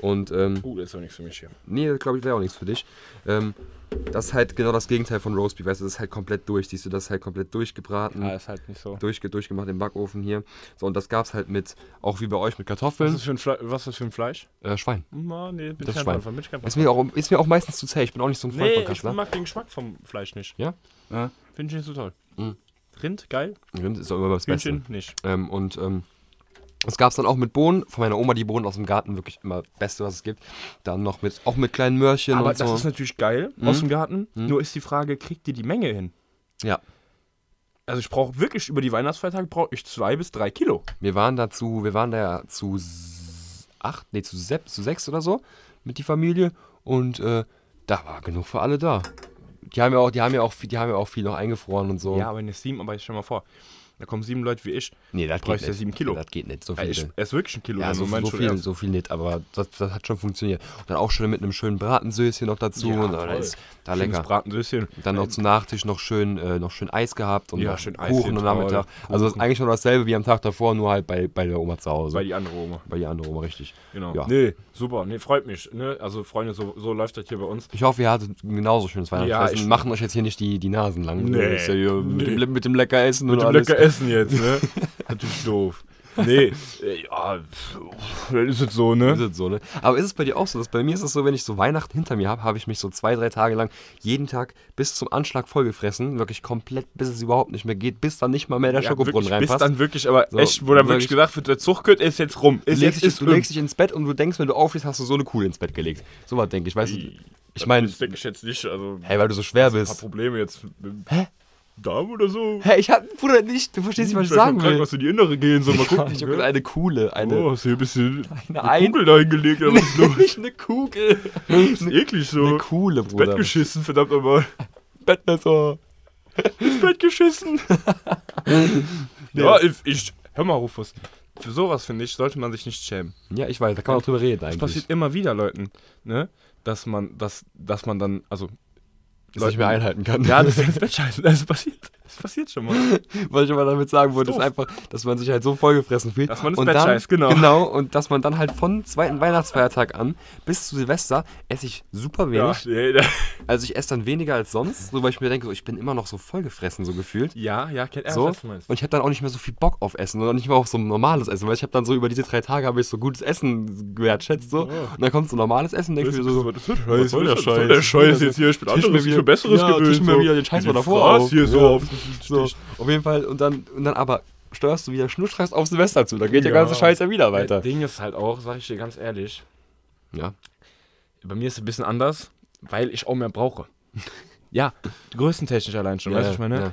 Und, ähm,
Uh, das ist doch nichts für mich hier.
nee, das glaube ich wäre auch nichts für dich. Ähm, das ist halt genau das Gegenteil von Roastbeef, weißt du, das ist halt komplett durch. Siehst du, das ist halt komplett durchgebraten,
Ah, ist halt nicht so.
durchge durchgemacht im Backofen hier. So, und das gab es halt mit, auch wie bei euch, mit
Was
Kartoffeln,
ist, für ein Fle was ist das für ein Fleisch?
äh, Schwein.
Na, nee, bin
Das
ich kein
Schwein.
Bin ich
Ist mir, auch, ist mir auch meistens zu zäh, ich bin auch nicht so ein Freund
Nee,
von
ich
Kassler.
mag den Geschmack vom Fleisch nicht.
Ja?
Ja. Finde ich nicht so toll.
Mhm.
Rind, geil.
Rind ist auch immer das Beste.
Hühnchen, nicht.
Ähm, und ähm, das gab es dann auch mit Bohnen. Von meiner Oma die Bohnen aus dem Garten, wirklich immer das Beste, was es gibt. Dann noch mit, auch mit kleinen Möhrchen
Aber
und
das
so.
ist natürlich geil
Mhm.
aus dem Garten.
Mhm.
Nur ist die Frage, kriegt ihr die Menge hin?
ja,
Also ich brauche wirklich über die Weihnachtsfeiertage brauche ich zwei bis drei Kilo.
wir waren dazu, wir waren da zu acht, nee, zu, sep, zu sechs oder so mit die Familie. Und äh, da war genug für alle da. Die haben ja auch, die haben ja auch, die haben ja auch viel noch eingefroren und so.
Ja, aber es sieben, aber ich stell mal vor, da kommen sieben Leute wie ich.
nee, das geht
ja
nicht.
sieben Kilo.
Das geht nicht, so
Ja,
viel.
ich, er ist wirklich ein Kilo.
ja, so, so
schon
viel, so viel nicht, aber das, das hat schon funktioniert. Und dann auch schön mit einem schönen Bratensößchen noch dazu.
Ja,
und
toll.
da ist da
Schönes
lecker.
Bratensößchen.
Dann noch zum Nachtisch noch schön, äh, noch schön Eis gehabt und
Ja, schön
Kuchen
Eischen,
am Nachmittag. Also das ist
Kuchen.
eigentlich schon dasselbe wie am Tag davor, nur halt bei, bei der Oma zu Hause.
Bei die andere Oma.
bei die andere Oma, richtig.
Genau.
Ja.
Nee, super. Nee, freut mich. Ne? Also, Freunde, so, so läuft das hier bei uns.
Ich hoffe, ihr hattet genauso schönes Weihnachtsfest.
ich-
und machen euch jetzt hier nicht die, die Nasen lang.
Nee,
ja mit, dem, mit dem lecker Essen und
dem
alles.
lecker Essen jetzt, ne? [laughs] Natürlich doof. Nee, äh, ja, ist es so,
Ist
ne?
es so, ne? Aber ist es bei dir auch so? Dass bei mir ist es so, wenn ich so Weihnachten hinter mir habe, habe ich mich so zwei, drei Tage lang jeden Tag bis zum Anschlag vollgefressen. Wirklich komplett, bis es überhaupt nicht mehr geht, bis dann nicht mal mehr der
Ja,
Schokobrunnen
wirklich, bis
reinpasst.
dann wirklich, aber
So,
echt, wo dann wirklich gesagt wird, der Zuchtgurt ist jetzt rum.
Du
Ist
legst,
jetzt
dich,
ist
du
um.
legst dich ins Bett und du denkst, wenn du aufstehst, hast du so eine Kuh ins Bett gelegt. So was denke ich. Weißt du, ich meine,
Das denke ich jetzt nicht, also.
hey, weil du so schwer
ein paar
bist.
Probleme jetzt
Hä?
Darm oder so.
Hä, ich hab, Bruder, nicht, du verstehst nicht, was ich sagen
mal krank,
will.
was in die Innere gehen, so mal [laughs] gucken.
Ich habe
gell?
eine coole, eine,
Oh, hast du hier ein bisschen
eine,
eine Kugel da hingelegt, aber was ist [laughs] los?
nicht eine Kugel.
Das ist eklig so.
Eine coole,
Bett
Bruder.
geschissen, verdammt nochmal. [laughs]
Bettmesser.
Ins Bett geschissen. ja, ich, ich. Hör mal, Rufus. Für sowas, finde ich, sollte man sich nicht schämen.
Ja, ich weiß, da kann man auch drüber reden
Das
eigentlich.
passiert immer wieder Leuten, ne? Dass man, dass, dass man dann, also.
Dass ich mir einhalten kann.
Ja, das ist ins Bett scheißen. Das passiert. Das passiert schon mal. [laughs]
Was ich aber damit sagen wollte,
Ist
einfach, dass man sich halt so vollgefressen fühlt.
Dass man ins
und
Bett
dann,
scheißt, genau.
Genau, und dass man dann halt von zweiten Weihnachtsfeiertag an bis zu Silvester esse ich super
Ja,
wenig.
nee, [laughs] da-
Also ich esse dann weniger als sonst, so weil ich mir denke, so, ich bin immer noch so vollgefressen, so gefühlt.
ja, ja, kennt er,
So.
was du meinst.
Und ich habe dann auch nicht mehr so viel Bock auf Essen oder nicht mehr auf so ein normales Essen, weil ich habe dann so über diese drei Tage habe ich so gutes Essen wertschätzt so. Und dann kommt so normales Essen, denke ich mir so,
das wird
was soll der
Was
Scheiß?
der Scheiß jetzt hier? Ich bin
mir
ich bin Besseres
ja,
gewöhnt.
tisch mir
so.
wieder den Scheiß mal davor auf.
hier so
Ja.
auf.
So, auf jeden Fall und dann und dann aber steuerst du wieder schnurstracks auf Silvester zu, dann geht der
Ja.
ganze Scheiß ja wieder
Das
weiter.
Ding ist halt auch, sag ich dir ganz ehrlich,
Ja.
bei mir ist es ein bisschen anders, weil ich auch mehr brauche. [laughs] ja, größentechnisch allein schon, weißt du, was ich meine?
Ja,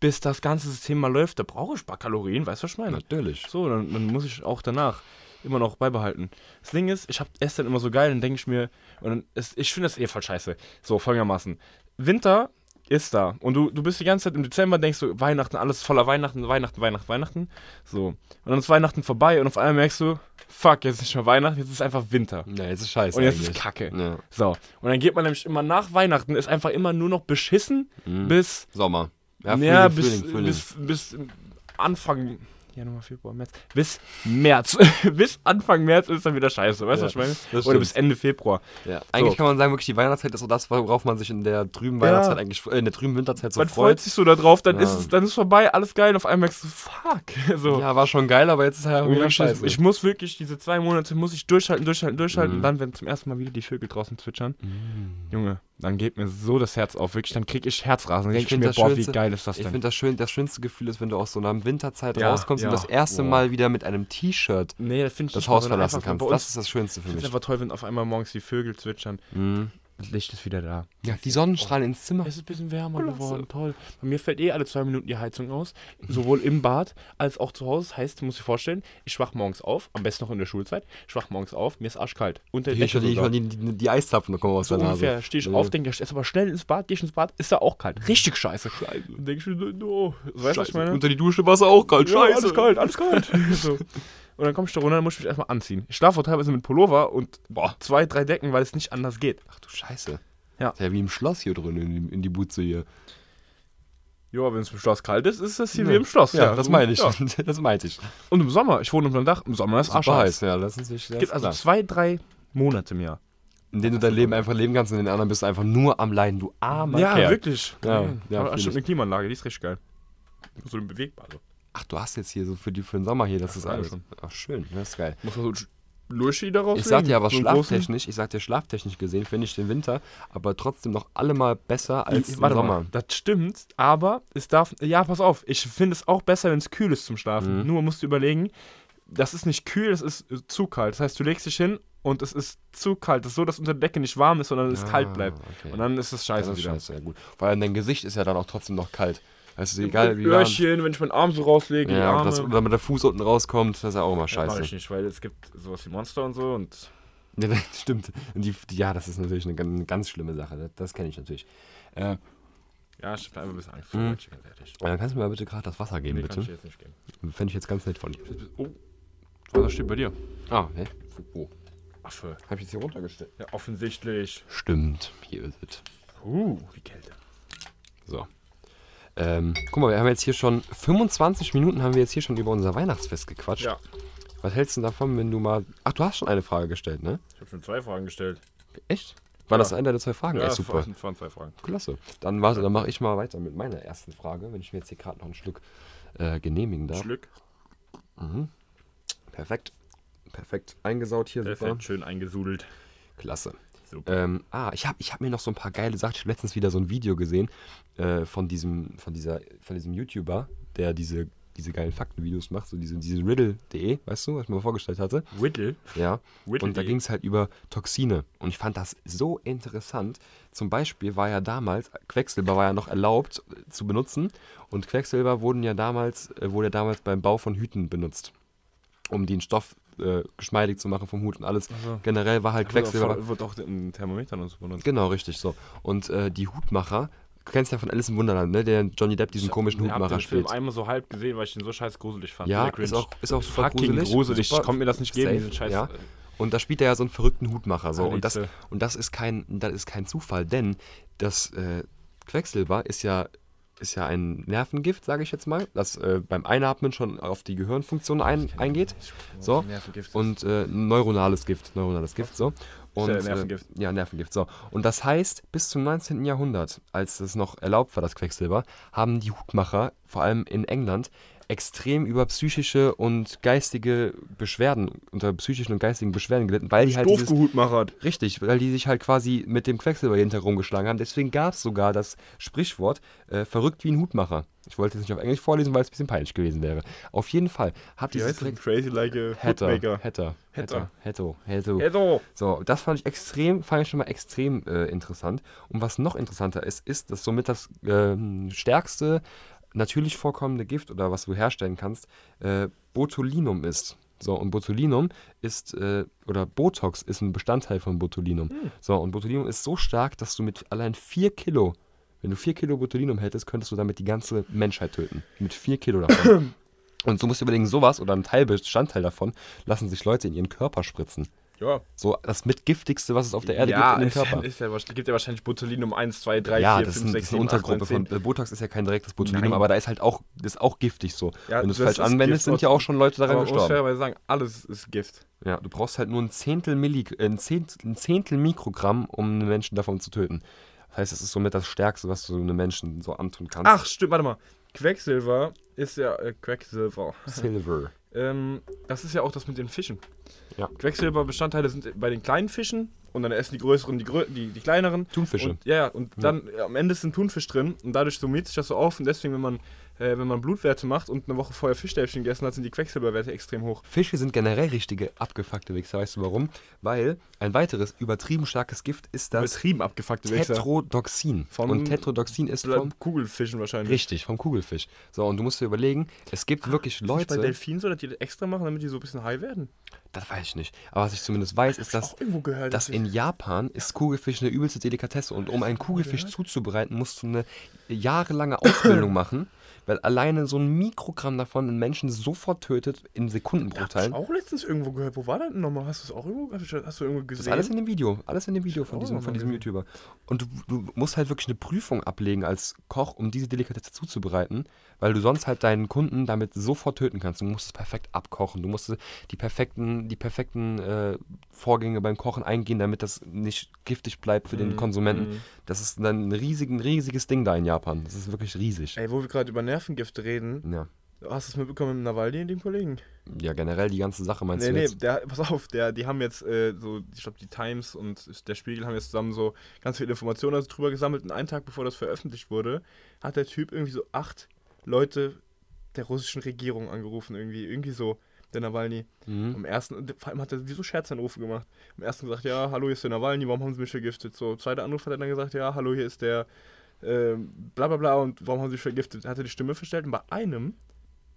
Bis das ganze System mal läuft, da brauche ich ein paar Kalorien, weißt du, was ich meine?
natürlich.
So, dann, dann muss ich auch danach immer noch beibehalten. Das Ding ist, ich hab dann immer so geil, dann denke ich mir, und dann ist, ich finde das eh voll scheiße. So, folgendermaßen. Winter ist da und du, du bist die ganze Zeit im Dezember, denkst du, Weihnachten, alles voller Weihnachten, Weihnachten, Weihnachten, Weihnachten. So. Und dann ist Weihnachten vorbei und auf einmal merkst du, fuck, jetzt ist nicht mehr Weihnachten, jetzt ist einfach Winter.
Ja, jetzt ist scheiße
Und jetzt
eigentlich.
ist Kacke.
Ja.
So. Und dann geht man nämlich immer nach Weihnachten, ist einfach immer nur noch beschissen bis
Sommer. Ja,
ja,
Frühling,
bis,
Frühling, Frühling.
bis, bis Anfang Januar, Februar, März. Bis März. [laughs] bis Anfang März ist dann wieder scheiße. Weißt du,
Ja,
was ich meine? Oder bis Ende Februar.
ja. Eigentlich
So.
kann man sagen, wirklich die Weihnachtszeit ist so das, worauf man sich in der trüben
Ja.
Weihnachtszeit eigentlich, äh, in der trüben Winterzeit so
Man
freut.
freut sich so da drauf, dann,
Ja.
ist es, dann ist vorbei, alles geil. Und auf einmal merkst du, fuck. [laughs] So.
Ja, war schon geil, aber jetzt ist halt wieder scheiße.
ich muss wirklich diese zwei Monate muss ich durchhalten, durchhalten, durchhalten.
Mhm.
Und dann, wenn zum ersten Mal wieder die Vögel draußen zwitschern, Junge, dann geht mir so das Herz auf. Wirklich, dann krieg ich Herzrasen. Dann
Ich
denke ich,
find
mir,
das
boah, wie geil ist das
Ich
denn?
finde das schön, das schönste Gefühl ist, wenn du aus so einer Winterzeit
Ja,
rauskommst
ja.
und das erste
Boah.
Mal wieder mit einem T-Shirt
nee, das ich
das Haus verlassen kannst. Das ist das Schönste für
ist
mich.
einfach toll, wenn auf einmal morgens die Vögel zwitschern.
Mhm.
Das Licht ist wieder da.
Ja, die Sonnenstrahlen ins Zimmer.
Es ist ein bisschen wärmer
Klasse.
geworden, toll. Bei mir fällt eh alle zwei Minuten die Heizung aus, sowohl im Bad als auch zu Hause. Das heißt, du musst dir vorstellen, ich wach morgens auf, am besten noch in der Schulzeit, ich wach morgens auf, mir ist arschkalt. Unter der
Hier
Decke
schon die, die, die, die Eiszapfen kommen aus
So
der Nase.
ungefähr stehe ich
Ja.
auf, denke, ich jetzt aber schnell ins Bad, gehe ich ins Bad, ist da auch kalt. Richtig scheiße. Scheiße. Dann denke ich mir, oh. weißt du, was ich
Scheiße.
meine?
Unter die Dusche war es auch kalt.
Ja,
Scheiße.
alles kalt, alles kalt. [laughs] so. Und dann komm ich da runter, dann muss ich mich erstmal anziehen. Ich schlafe auch teilweise mit Pullover und boah, zwei, drei Decken, weil es nicht anders geht.
Ach du Scheiße.
Ja.
Ist ja wie im Schloss hier drin, in, die- in die Butze hier.
Ja, wenn es im Schloss kalt ist, ist das hier
Ja.
wie im Schloss.
Ja, das meine ich.
Ja. [laughs]
Das meinte ich.
Und im Sommer, ich wohne unter dem Dach, im Sommer ist Arsch
Super heiß, ja. Das ist nicht
Es gibt also zwei, drei Monate im Jahr.
In denen du dein Leben einfach leben kannst und in den anderen bist du einfach nur am Leiden, du armer
ja,
Kerl.
wirklich.
Ja, ja,
Aber
fühl
stimmt, eine Klimaanlage, die ist richtig geil. So eine bewegbare.
Ach, du hast jetzt hier so für, die, für den Sommer hier, das ist
Ja,
alles.
schon.
Ach, schön, das ist geil.
Muss man so ein Lurchi darauf
Ich sag dir aber
so
schlaftechnisch, ich sag dir schlaftechnisch gesehen, finde ich den Winter aber trotzdem noch allemal besser als
Ich-
im Sommer.
mal, das stimmt, aber es darf. Ja, pass auf, ich finde es auch besser, wenn es kühl ist zum Schlafen.
Mhm.
Nur musst du überlegen, das ist nicht kühl, das ist äh, zu kalt. Das heißt, du legst dich hin und es ist zu kalt. Das ist so, dass unter der Decke nicht warm ist, sondern es
Ah,
kalt bleibt.
okay.
Und dann ist es scheiße
das ist
wieder.
scheiße, ja gut. Allem dein Gesicht ist ja dann auch trotzdem noch kalt. Es ist egal, wie.
Öhrchen, wenn ich meinen Arm so rauslege, die
Ja,
Arme.
das, oder mit der Fuß unten rauskommt, das ist ja auch immer
Ja, mach
scheiße.
ich nicht, weil es gibt sowas wie Monster und so und
Ja, [laughs] das stimmt. Und die, die, ja, das ist natürlich eine, ganz- eine ganz schlimme Sache. Das, das kenne ich natürlich. Äh,
Ja, ich hab einfach ein bisschen Angst
Mhm.
vor Deutsch, ganz ehrlich.
äh, kannst du mir mal bitte gerade das Wasser geben,
Nee, kann ich
bitte?
jetzt nicht geben.
Fände ich jetzt ganz nett von dir.
Oh, was steht bei dir?
Ah, hä? Oh.
Affe.
Hab ich jetzt hier runtergestellt?
Ja, offensichtlich.
Stimmt, hier ist es.
Uh, wie Kälte.
So. Ähm, guck mal, wir haben jetzt hier schon 25 Minuten haben wir jetzt hier schon über unser Weihnachtsfest gequatscht.
Ja,
Was hältst du davon, wenn du mal. Ach, du hast schon eine Frage gestellt, ne?
ich habe schon zwei Fragen gestellt.
Echt? War
Ja.
das eine der zwei Fragen?
Ja,
Ey, super.
es waren zwei Fragen.
Klasse. Dann warte, dann mache ich mal weiter mit meiner ersten Frage, wenn ich mir jetzt hier gerade noch einen Schluck äh, genehmigen darf.
Schlück.
Perfekt. Perfekt. Eingesaut hier, super.
Perfekt, schön eingesudelt.
Klasse. Ähm, ah, ich habe ich hab mir noch so ein paar geile Sachen. Ich habe letztens wieder so ein Video gesehen äh, von diesem, von dieser, von diesem YouTuber, der diese, diese geilen Faktenvideos macht, so diese, diese Riddle.de, weißt du, was ich mir mal vorgestellt hatte.
Whittle.
Ja.
Riddle.de.
Und da ging es halt über Toxine. Und ich fand das so interessant. Zum Beispiel war ja damals, Quecksilber war ja noch erlaubt äh, zu benutzen. Und Quecksilber wurden ja damals, äh, wurde ja damals beim Bau von Hüten benutzt. Um den Stoff äh, geschmeidig zu machen vom Hut und alles.
so.
Generell war halt Quecksilber.
Wird auch, wird auch in Thermometern und so benutzt.
Genau, richtig so. Und äh, die Hutmacher, du kennst ja von Alice im Wunderland, ne? Der Johnny Depp diesen komischen
Ich hab
Hutmacher
den Film
spielt.
einmal so halb gesehen, weil ich den so scheiß gruselig fand.
Ja, ist auch, ist auch
fucking
gruselig.
gruselig. Ich konnte mir das nicht geben,
safe,
diesen scheiß.
Ja. Und da spielt er ja so einen verrückten Hutmacher. So. Und, das, und das ist kein, das ist kein Zufall, denn das äh, Quecksilber ist ja, ist ja ein Nervengift, sage ich jetzt mal, das äh, beim Einatmen schon auf die Gehirnfunktion ein, eingeht. So. Und äh, neuronales Gift, neuronales Gift, so. Und,
ja Nervengift.
Äh, ja, Nervengift, so. Und das heißt, bis zum 19. Jahrhundert, als es noch erlaubt war, das Quecksilber, haben die Hutmacher, vor allem in England, extrem über psychische und geistige Beschwerden, unter psychischen und geistigen Beschwerden gelitten, weil die halt dieses,
Doofgehutmacher.
Richtig, weil die sich halt quasi mit dem Quecksilber hinter rumgeschlagen haben. Deswegen gab es sogar das Sprichwort äh, verrückt wie ein Hutmacher. Ich wollte es nicht auf Englisch vorlesen, weil es ein bisschen peinlich gewesen wäre. Auf jeden Fall hat dieses? Queck-
Crazy like a
Hatter. Hatter,
Hatter.
Hatter, Hatter, Hatter.
Hello.
So, das fand ich extrem, fand ich schon mal extrem äh, interessant. Und was noch interessanter ist, ist, dass somit das ähm, stärkste natürlich vorkommende Gift oder was du herstellen kannst, äh, Botulinum ist. So, und Botulinum ist, äh, oder Botox ist ein Bestandteil von Botulinum. So, und Botulinum ist so stark, dass du mit allein 4 Kilo, wenn du 4 Kilo Botulinum hättest, könntest du damit die ganze Menschheit töten. Mit 4 Kilo davon. [coughs] und so musst du überlegen, sowas oder ein Teilbestandteil davon lassen sich Leute in ihren Körper spritzen.
Ja.
So das mitgiftigste, was es auf der Erde
ja,
gibt in
ist,
Körper.
Ist ja, wahrscheinlich- gibt ja wahrscheinlich Botulinum 1, 2, 3,
ja,
4,
das
5,
ist,
6,
ein, das ist
7,
eine
8, 9,
Untergruppe
10.
von. Äh, Botox ist ja kein direktes Botulinum,
Nein.
aber da ist halt auch, das ist auch giftig so.
Ja,
Wenn du es falsch
ist
anwendest,
Gift
sind ja auch schon Leute daran
Aber man muss
gestorben.
fairerweise sagen, alles ist Gift.
Ja, du brauchst halt nur ein Zehntel, Milli, äh, ein, Zehntel, ein Zehntel Mikrogramm, um einen Menschen davon zu töten. Das heißt, das ist somit das Stärkste, was du einem Menschen so antun kannst.
Ach, stimmt, warte mal. Quecksilber ist ja, äh, Quecksilber.
Silver.
Ähm, das ist ja auch das mit den Fischen.
Ja.
Quecksilberbestandteile sind bei den kleinen Fischen und dann essen die größeren die, grö die, die kleineren.
Thunfische.
Und, ja, ja, und dann äh, am Ende ist ein Thunfisch drin und dadurch summiert sich das so auf und deswegen, wenn man, äh, wenn man Blutwerte macht und eine Woche vorher Fischstäbchen gegessen hat, sind die Quecksilberwerte extrem hoch.
Fische sind generell richtige abgefuckte Wichser. Weißt du warum? Weil ein weiteres übertrieben starkes Gift ist das
Übertrieben abgefuckte Wichser.
Tetrodoxin.
Von-
Und Tetrodoxin ist vom
Kugelfischen wahrscheinlich.
Richtig, vom Kugelfisch. So, und du musst dir überlegen, es gibt wirklich
Ist das bei
Leute,
Delfinen so, dass die das extra machen, damit die so ein bisschen high werden?
das weiß ich nicht, aber was ich zumindest weiß, ist, dass,
gehört.
dass in Japan ist Kugelfisch eine übelste Delikatesse und um einen Kugelfisch zuzubereiten, musst du eine jahrelange Ausbildung [coughs] [coughs] machen, weil alleine so ein Mikrogramm davon einen Menschen sofort tötet in
Hab ich
Sekundenbruchteilen.
auch letztens irgendwo gehört. Wo war das denn nochmal? Hast du es auch irgendwo, hast du, irgendwo
Das ist
gesehen?
alles in dem Video, alles in dem Video von diesem, von diesem
gesehen.
YouTuber. Und du, du musst halt wirklich eine Prüfung ablegen als Koch, um diese Delikatesse zuzubereiten, weil du sonst halt deinen Kunden damit sofort töten kannst. Du musst es perfekt abkochen, du musst die perfekten, die perfekten äh, Vorgänge beim Kochen eingehen, damit das nicht giftig bleibt für den
Mhm,
Konsumenten.
mhm.
Das ist dann ein, riesig, ein riesiges Ding da in Japan. Das ist wirklich riesig.
Ey, wo wir gerade über Nervengift reden,
Ja.
hast du es mitbekommen mit Nawalny, dem Kollegen?
ja, generell die ganze Sache meinst
Nee,
du
nee, der, pass auf, der, die haben jetzt äh, so, ich glaube, die Times und der Spiegel haben jetzt zusammen so ganz viele Informationen also drüber gesammelt und einen Tag bevor das veröffentlicht wurde, hat der Typ irgendwie so acht Leute der russischen Regierung angerufen, irgendwie, irgendwie so, der Nawalny.
Mhm.
Am ersten, vor allem hat er wie so Scherzanrufe gemacht. Am ersten gesagt, ja, hallo, hier ist der Nawalny, warum haben sie mich vergiftet? So, zweiter Anruf hat er dann gesagt, ja, hallo, hier ist der ähm, bla bla bla und warum haben sie mich vergiftet? Hat er die Stimme verstellt und bei einem,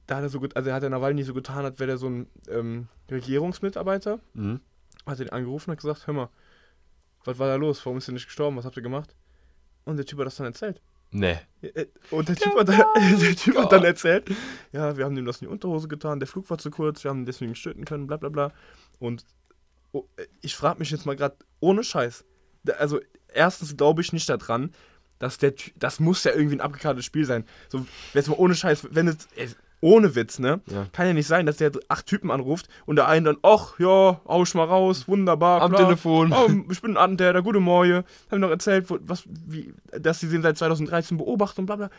da hat er so gut, also hat der Nawalny so getan, als wäre der so ein ähm, Regierungsmitarbeiter,
Mhm.
hat er ihn angerufen und hat gesagt, hör mal, was war da los? Warum ist er nicht gestorben? Was habt ihr gemacht? Und der Typ hat das dann erzählt.
Nee.
Äh, Und der Typ, hat, dann, [laughs] der typ hat dann erzählt, ja, wir haben ihm das in die Unterhose getan, der Flug war zu kurz, wir haben ihn deswegen stöten können, bla bla bla. Und oh, ich frage mich jetzt mal gerade, ohne Scheiß, da- also erstens glaube ich nicht daran, dass der das muss ja irgendwie ein abgekartetes Spiel sein. So, jetzt mal ohne Scheiß, wenn es, ohne Witz, ne?
Ja.
Kann ja nicht sein, dass der acht Typen anruft und der eine dann, ach ja, hau ich mal raus, wunderbar.
Am
klar.
Telefon.
Oh, [laughs] ich bin ein Attentäter, gute Morgen. Haben noch erzählt, was, wie, dass sie den seit 2013 beobachten und bla bla.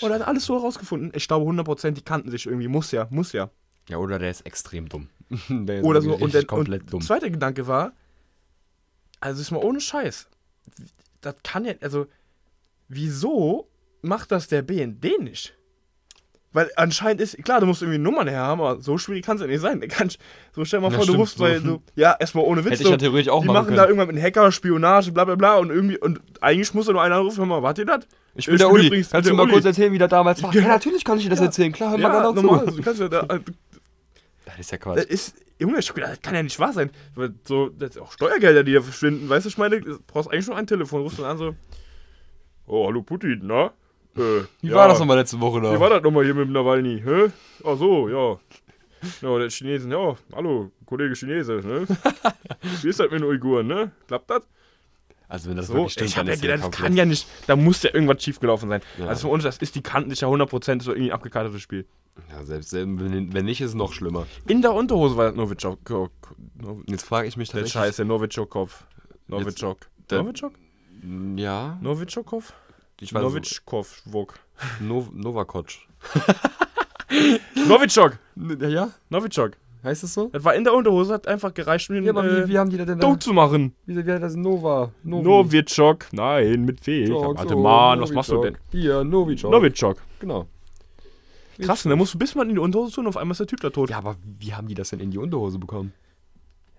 Und dann alles so herausgefunden. Ich glaube 100%, die kannten sich irgendwie. Muss ja, muss ja.
Ja, oder der ist extrem dumm. [laughs] der ist
Oder so. Und, der,
komplett
und
dumm.
zweiter Gedanke war, also ist mal ohne Scheiß. Das kann ja, also, wieso macht das der BND nicht? Weil anscheinend ist, klar, du musst irgendwie Nummern her haben, aber so schwierig kann es ja nicht sein. [laughs] Du kannst, so stell dir mal
Ja,
vor, du
stimmt,
rufst, weil
so.
du, ja, erstmal ohne Witz.
Hätte ich ja theoretisch auch
die machen
können.
da irgendwann mit Hacker, Spionage, bla bla bla und irgendwie, und eigentlich muss da nur einer anrufen, hör mal, wart ihr das?
Ich bin der Uli.
übrigens
Kannst du mal
Uli.
kurz erzählen, wie das damals war? [laughs]
Ja.
Ja, natürlich kann ich dir das erzählen. Klar, hör mal
Ja,
dann auch
normal,
zu.
du kannst ja da, äh,
Das ist ja
das
Quatsch.
ist, Junge, ich gedacht, das kann ja nicht wahr sein. Weil so, das sind auch Steuergelder, die da verschwinden, weißt du, ich meine, du brauchst eigentlich nur ein Telefon, rufst du an so, oh, hallo Putin, na? Äh,
Wie
ja.
war das nochmal letzte Woche da?
Wie war das nochmal hier mit dem Nawalny, hä? Ach so, ja. Ja, der Chinesen, ja, hallo, Kollege Chinese, ne? [laughs] Wie ist das mit den Uiguren, ne? Klappt das?
Also wenn das
So,
wirklich stimmt,
ich hab
dann
ja
der
gedacht, das kann ja nicht, da muss ja irgendwas schiefgelaufen sein.
Ja.
Also für uns, das ist die kannten sich ja 100% so irgendwie abgekartetes Spiel.
Ja, selbst wenn, wenn nicht, ist es noch schlimmer.
In der Unterhose war das Novichok. No,
Jetzt frage ich mich
der
tatsächlich.
Scheiße, Novichokov. Novichok.
der-
Novichok?
Ja,
Novichokov?
Ich weiß
Novichkov,
no, Novakoc. [laughs]
Novichok!
Ja, ja?
Novichok.
Heißt es so?
Das war in der Unterhose, hat einfach gereicht, um den
Ja, aber
äh,
wie, wie haben die das denn
Dope zu machen.
Wie, wie hat das Nova? Novi.
Novichok. Nein, mit W. Warte
so,
mal, was machst du denn?
Hier, Novichok.
Novichok.
Genau.
Krass, und dann musst du bis mal in die Unterhose tun und auf einmal ist der Typ da tot.
Ja, aber wie haben die das denn in die Unterhose bekommen?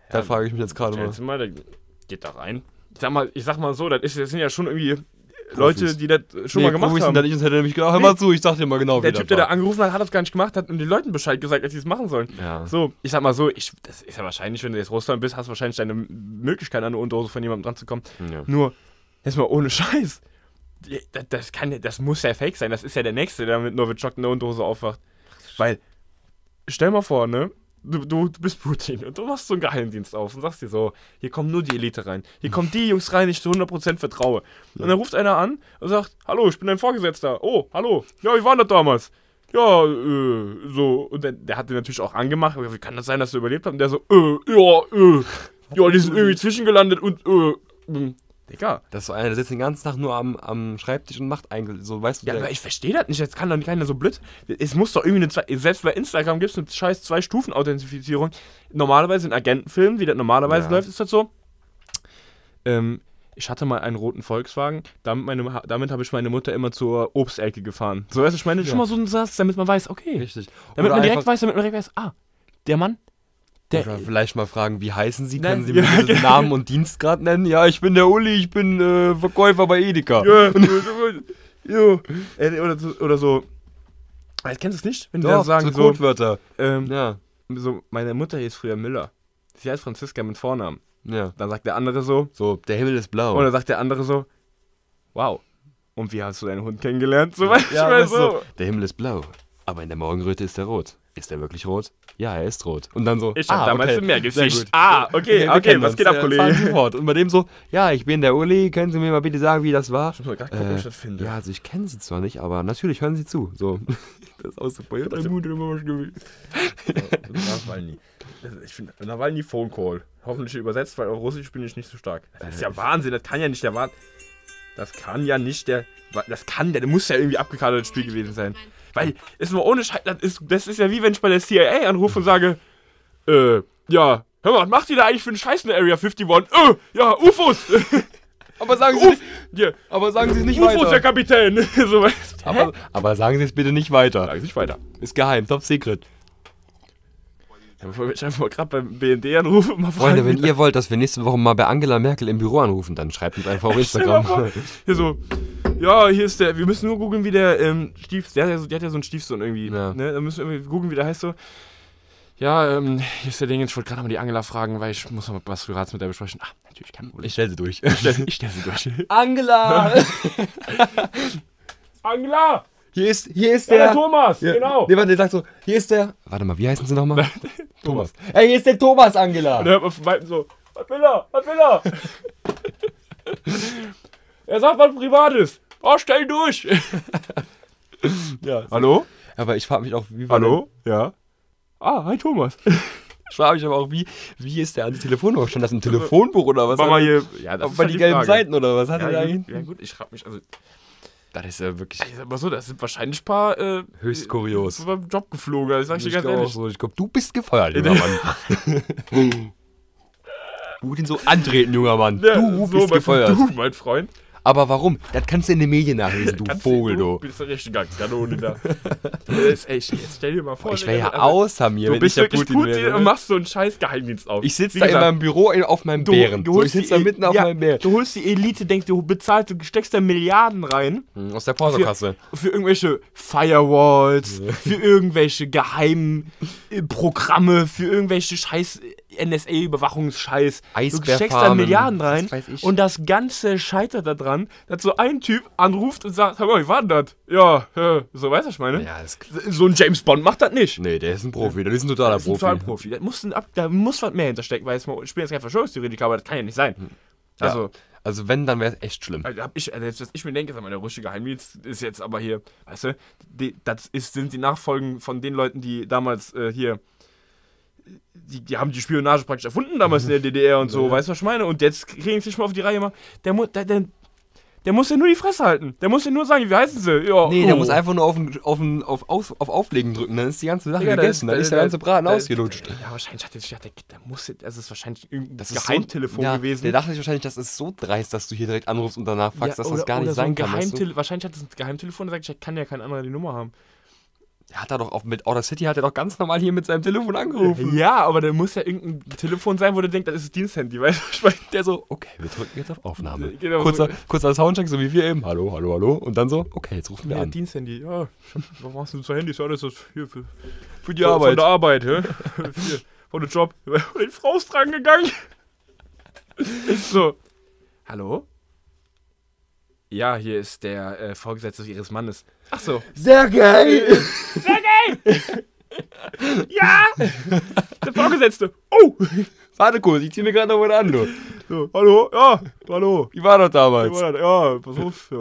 Da frage ich mich jetzt gerade
Ja,
mal.
jetzt mal, geht da rein. Ich sag mal, ich sag mal so, das, ist, das sind ja schon irgendwie Leute, die das schon mal gemacht
Profis
haben.
sind das nicht, sonst hätte nämlich gedacht, hör
Nee.
mal zu, ich sag dir mal genau,
Der Typ, der da angerufen hat, hat das gar nicht gemacht, hat den Leuten Bescheid gesagt, dass sie es machen sollen.
Ja.
So, ich sag mal so, ich, das ist ja wahrscheinlich, wenn du jetzt Russland bist, hast du wahrscheinlich deine Möglichkeit, an eine Unterhose von jemandem dran zu kommen.
ja.
Nur, jetzt mal ohne [laughs] Scheiß. Das, das, kann, das muss ja fake sein. Das ist ja der Nächste, der mit Novichok in der Unterhose aufwacht. Weil, stell mal vor, ne? Du, du, du bist Putin und du machst so einen Geheimdienst auf und sagst dir so, hier kommen nur die Elite rein. Hier kommen die Jungs rein, die ich zu 100% vertraue. Und dann ruft einer an und sagt, hallo, ich bin dein Vorgesetzter. Oh, hallo. Ja, wie war das damals? Ja, äh, so. Und der, der hat den natürlich auch angemacht. Aber Wie kann das sein, dass du überlebt hast? Und der so, äh, ja, äh, ja, die sind irgendwie zwischengelandet und, äh, ähm, Digga.
Das ist einer, der sitzt den ganzen Tag nur am, am Schreibtisch und macht eigentlich so, weißt du,
Ja, aber ich verstehe das nicht. Jetzt kann doch keiner so blöd. Es muss doch irgendwie eine zwei, selbst bei Instagram gibt es eine scheiß Zwei-Stufen-Authentifizierung. Normalerweise in Agentenfilmen, wie das normalerweise
Ja.
läuft, ist das so. Ähm, ich hatte mal einen roten Volkswagen, damit, meine, damit habe ich meine Mutter immer zur Obstelke gefahren. So, weißt du, ich meine, schon mal so einen Satz, damit man weiß, okay.
richtig.
Damit
Oder
man direkt weiß, damit man direkt weiß, ah, der Mann, der,
Oder vielleicht mal fragen, wie heißen Sie?
Nein,
Können Sie mir [laughs]
ja,
den Namen und Dienstgrad nennen? Ja, ich bin der Uli, ich bin äh, Verkäufer bei Edeka.
Ja, [laughs] ja. Äh, oder, so, oder so. Äh, Kennst du es nicht? Wenn die
Doch,
dann sagen
so
so,
Codewörter.
ähm,
Ja,
so, meine Mutter hieß früher Müller. Sie heißt Franziska mit Vornamen.
ja.
Dann sagt der andere so,
So, der Himmel ist blau.
und dann sagt der andere so, wow. Und wie hast du deinen Hund kennengelernt? So
ja, weißt
so.
der Himmel ist blau. Aber in der Morgenröte ist er rot. Ist er wirklich rot? Ja, er ist rot. Und dann so.
Ich hab damals Meer
sehr
gefischt. Ah, okay, [laughs] okay,
kennen
was geht ab, Kollege?
fahren Sie fort. Und bei dem so, ja, ich bin der Uli, können Sie mir mal bitte sagen, wie das war?
Ich muss mal gerade gucken,
Äh,
das finde.
ja, also ich kenne Sie zwar nicht, aber natürlich hören Sie zu. So. [laughs] Das ist immer was gewesen.
Nawalny. Ich finde, Nawalny Phone Call. Hoffentlich übersetzt, weil auf Russisch bin ich nicht so stark. Das ist ja Wahnsinn, das kann ja nicht der Wahnsinn. Das kann ja nicht der. Das kann der, das muss ja irgendwie abgekartetes Spiel gewesen sein. Weil, ist nur ohne Scheiß, das ist, das ist ja wie wenn ich bei der CIA anrufe und sage, äh, ja, hör mal, was macht ihr da eigentlich für einen Scheiß in der Area 51? Äh, ja, UFOs! [laughs]
Aber sagen Sie,
Uf,
nicht,
ja,
aber sagen Sie es nicht
UFOs,
weiter.
Kapitän! [laughs] so weißt du.
Aber, aber sagen Sie es bitte nicht weiter.
Sag nicht weiter.
Ist geheim, top secret.
Ja, bevor ich einfach mal gerade beim BND anrufe, mal
Freunde,
fragen,
wenn ihr wollt, dass wir nächste Woche mal bei Angela Merkel im Büro anrufen, dann schreibt uns einfach auf [laughs] Instagram.
Hier so, ja, hier ist der, wir müssen nur googeln, wie der ähm, Stief, der hat, ja so, der hat ja so einen Stiefsohn irgendwie,
Ja.
ne, da müssen wir irgendwie googeln, wie der heißt so. Ja, ähm, hier ist der Ding, ich wollte gerade mal die Angela fragen, weil ich muss noch mal was Privates mit der besprechen. Ah, natürlich, kein Problem.
Ich stell sie durch.
Ich stelle stell sie durch. [laughs]
Angela! [laughs]
Angela!
Hier ist, hier ist
Ja,
der.
der Thomas,
Ja,
genau.
Nee, warte, der sagt so, hier ist der. Warte mal, wie heißen sie nochmal? [laughs] Thomas. Ey, hier ist der Thomas, Angela.
Und dann hört man von Weitem so, was will er, was will er? [laughs] er sagt was Privates. Oh, stell durch. [laughs]
Ja.
Hallo?
Aber ich frage mich auch, wie
Hallo? Ja. Ah, hi Thomas.
Ich frage mich aber auch, wie, wie ist der an die Telefonnummer? Stand das im Telefonbuch oder was?
War mal
er-
hier. Ja,
Auf bei die gelben Seiten oder was hat er da
Ja, gut, ja gut, ich frag mich, also
Das ist ja wirklich
ich sag mal so, das sind wahrscheinlich ein paar äh,
höchst kurios.
beim Job geflogen, das sag ich dir
Ich
ganz
glaube
ehrlich.
so. Ich glaube, du bist gefeuert, junger [laughs] Mann. [laughs] du musst ihn so antreten, junger Mann.
Ja,
du bist gefeuert.
Du, mein Freund.
Aber warum? Das kannst du in den Medien nachlesen, du
Kannst
Vogel,
du.
du.
bist der richtige Kanone da. [laughs] Jetzt, ey, jetzt stell dir mal vor.
Ich wäre ja
also,
außer mir,
Du
wenn
bist
ich der
wirklich
Putin
Putin,
wäre.
und
ne?
machst so einen scheiß Geheimdienst auf.
Ich sitze da in
gesagt,
meinem Büro in, auf meinem
du,
Bären.
du
So, ich
holst
sitze da
die-
mitten auf
ja,
meinem Bären.
Du holst die Elite, denkst du, bezahlst, du steckst da Milliarden rein
Hm, Aus der Portokasse.
für irgendwelche Firewalls, für irgendwelche geheimen äh, Programme, für irgendwelche scheiß NSA-Überwachungsscheiß. Du steckst da Milliarden rein
ich.
und das Ganze scheitert daran, dass so ein Typ anruft und sagt, hör mal, wie war denn das? Ja, so weißt du, ich meine?
Ja, das
So ein James Bond macht das nicht.
Nee, der ist ein Profi, der ist ein totaler
Das ist ein
Profi.
Totalprofi. Da muss, ein, da muss was mehr hinterstecken, weil ich bin jetzt kein Verschwörungstheoretiker, aber das kann ja nicht sein. Also,
Also wenn, dann wäre es echt schlimm.
also hab ich, also jetzt, was ich mir denke, ist aber der russische Geheimdienst ist jetzt aber hier, weißt du, die, das ist, sind die Nachfolgen von den Leuten, die damals äh, hier, die, die haben die Spionage praktisch erfunden damals in der DDR und so, weißt du, was ich meine? Und jetzt kriegen sie sich mal auf die Reihe mal, der, der, der, der muss ja nur die Fresse halten. Der muss ja nur sagen, wie heißen sie? Ja,
Nee, der
oh.
muss einfach nur auf, auf, auf, auf, auf Auflegen drücken, dann ist die ganze Sache
der
gegessen. Dann ist der ganze Braten
der-
ausgelutscht.
Ja, wahrscheinlich hat er sich gedacht, der, der muss, jetzt- das ist wahrscheinlich irgendein
Das
Geheimtelefon
so, ja,
gewesen.
Der dachte sich wahrscheinlich, das ist so dreist, dass du hier direkt anrufst und danach fragst, dass das gar nicht
oder so
sein
ein
kann. weißt du?
Geheimtele Wahrscheinlich hat es ein Geheimtelefon und sagt, ich kann ja kein anderer die Nummer haben.
Der hat er doch auch mit Outer City hat er doch ganz normal hier mit seinem Telefon angerufen.
Ja, aber da muss ja irgendein Telefon sein, wo der denkt, das ist Diensthandy, weißt du? Ich meine,
Der so, okay, wir drücken jetzt auf Aufnahme. [laughs]
Genau
kurzer,
so.
kurzer Soundcheck, so wie wir eben. Hallo, hallo, hallo. Und dann so, okay, jetzt rufen wir
ja,
an.
Diensthandy, ja. Was machst du zwei Handys? Ja, das ist hier für,
Für die
von
Arbeit.
der Arbeit, hä? [laughs] Hier, von der Job. Und [laughs] die Frau gegangen. so. Hallo? Ja, hier ist der äh, Vorgesetzte ihres Mannes. Ach so.
Sehr geil!
Ja! Der Vorgesetzte. Oh!
Warte kurz, ich zieh mir gerade noch was an, du.
So, hallo? Ja, hallo.
Wie war das damals?
Ja, pass auf. Ja,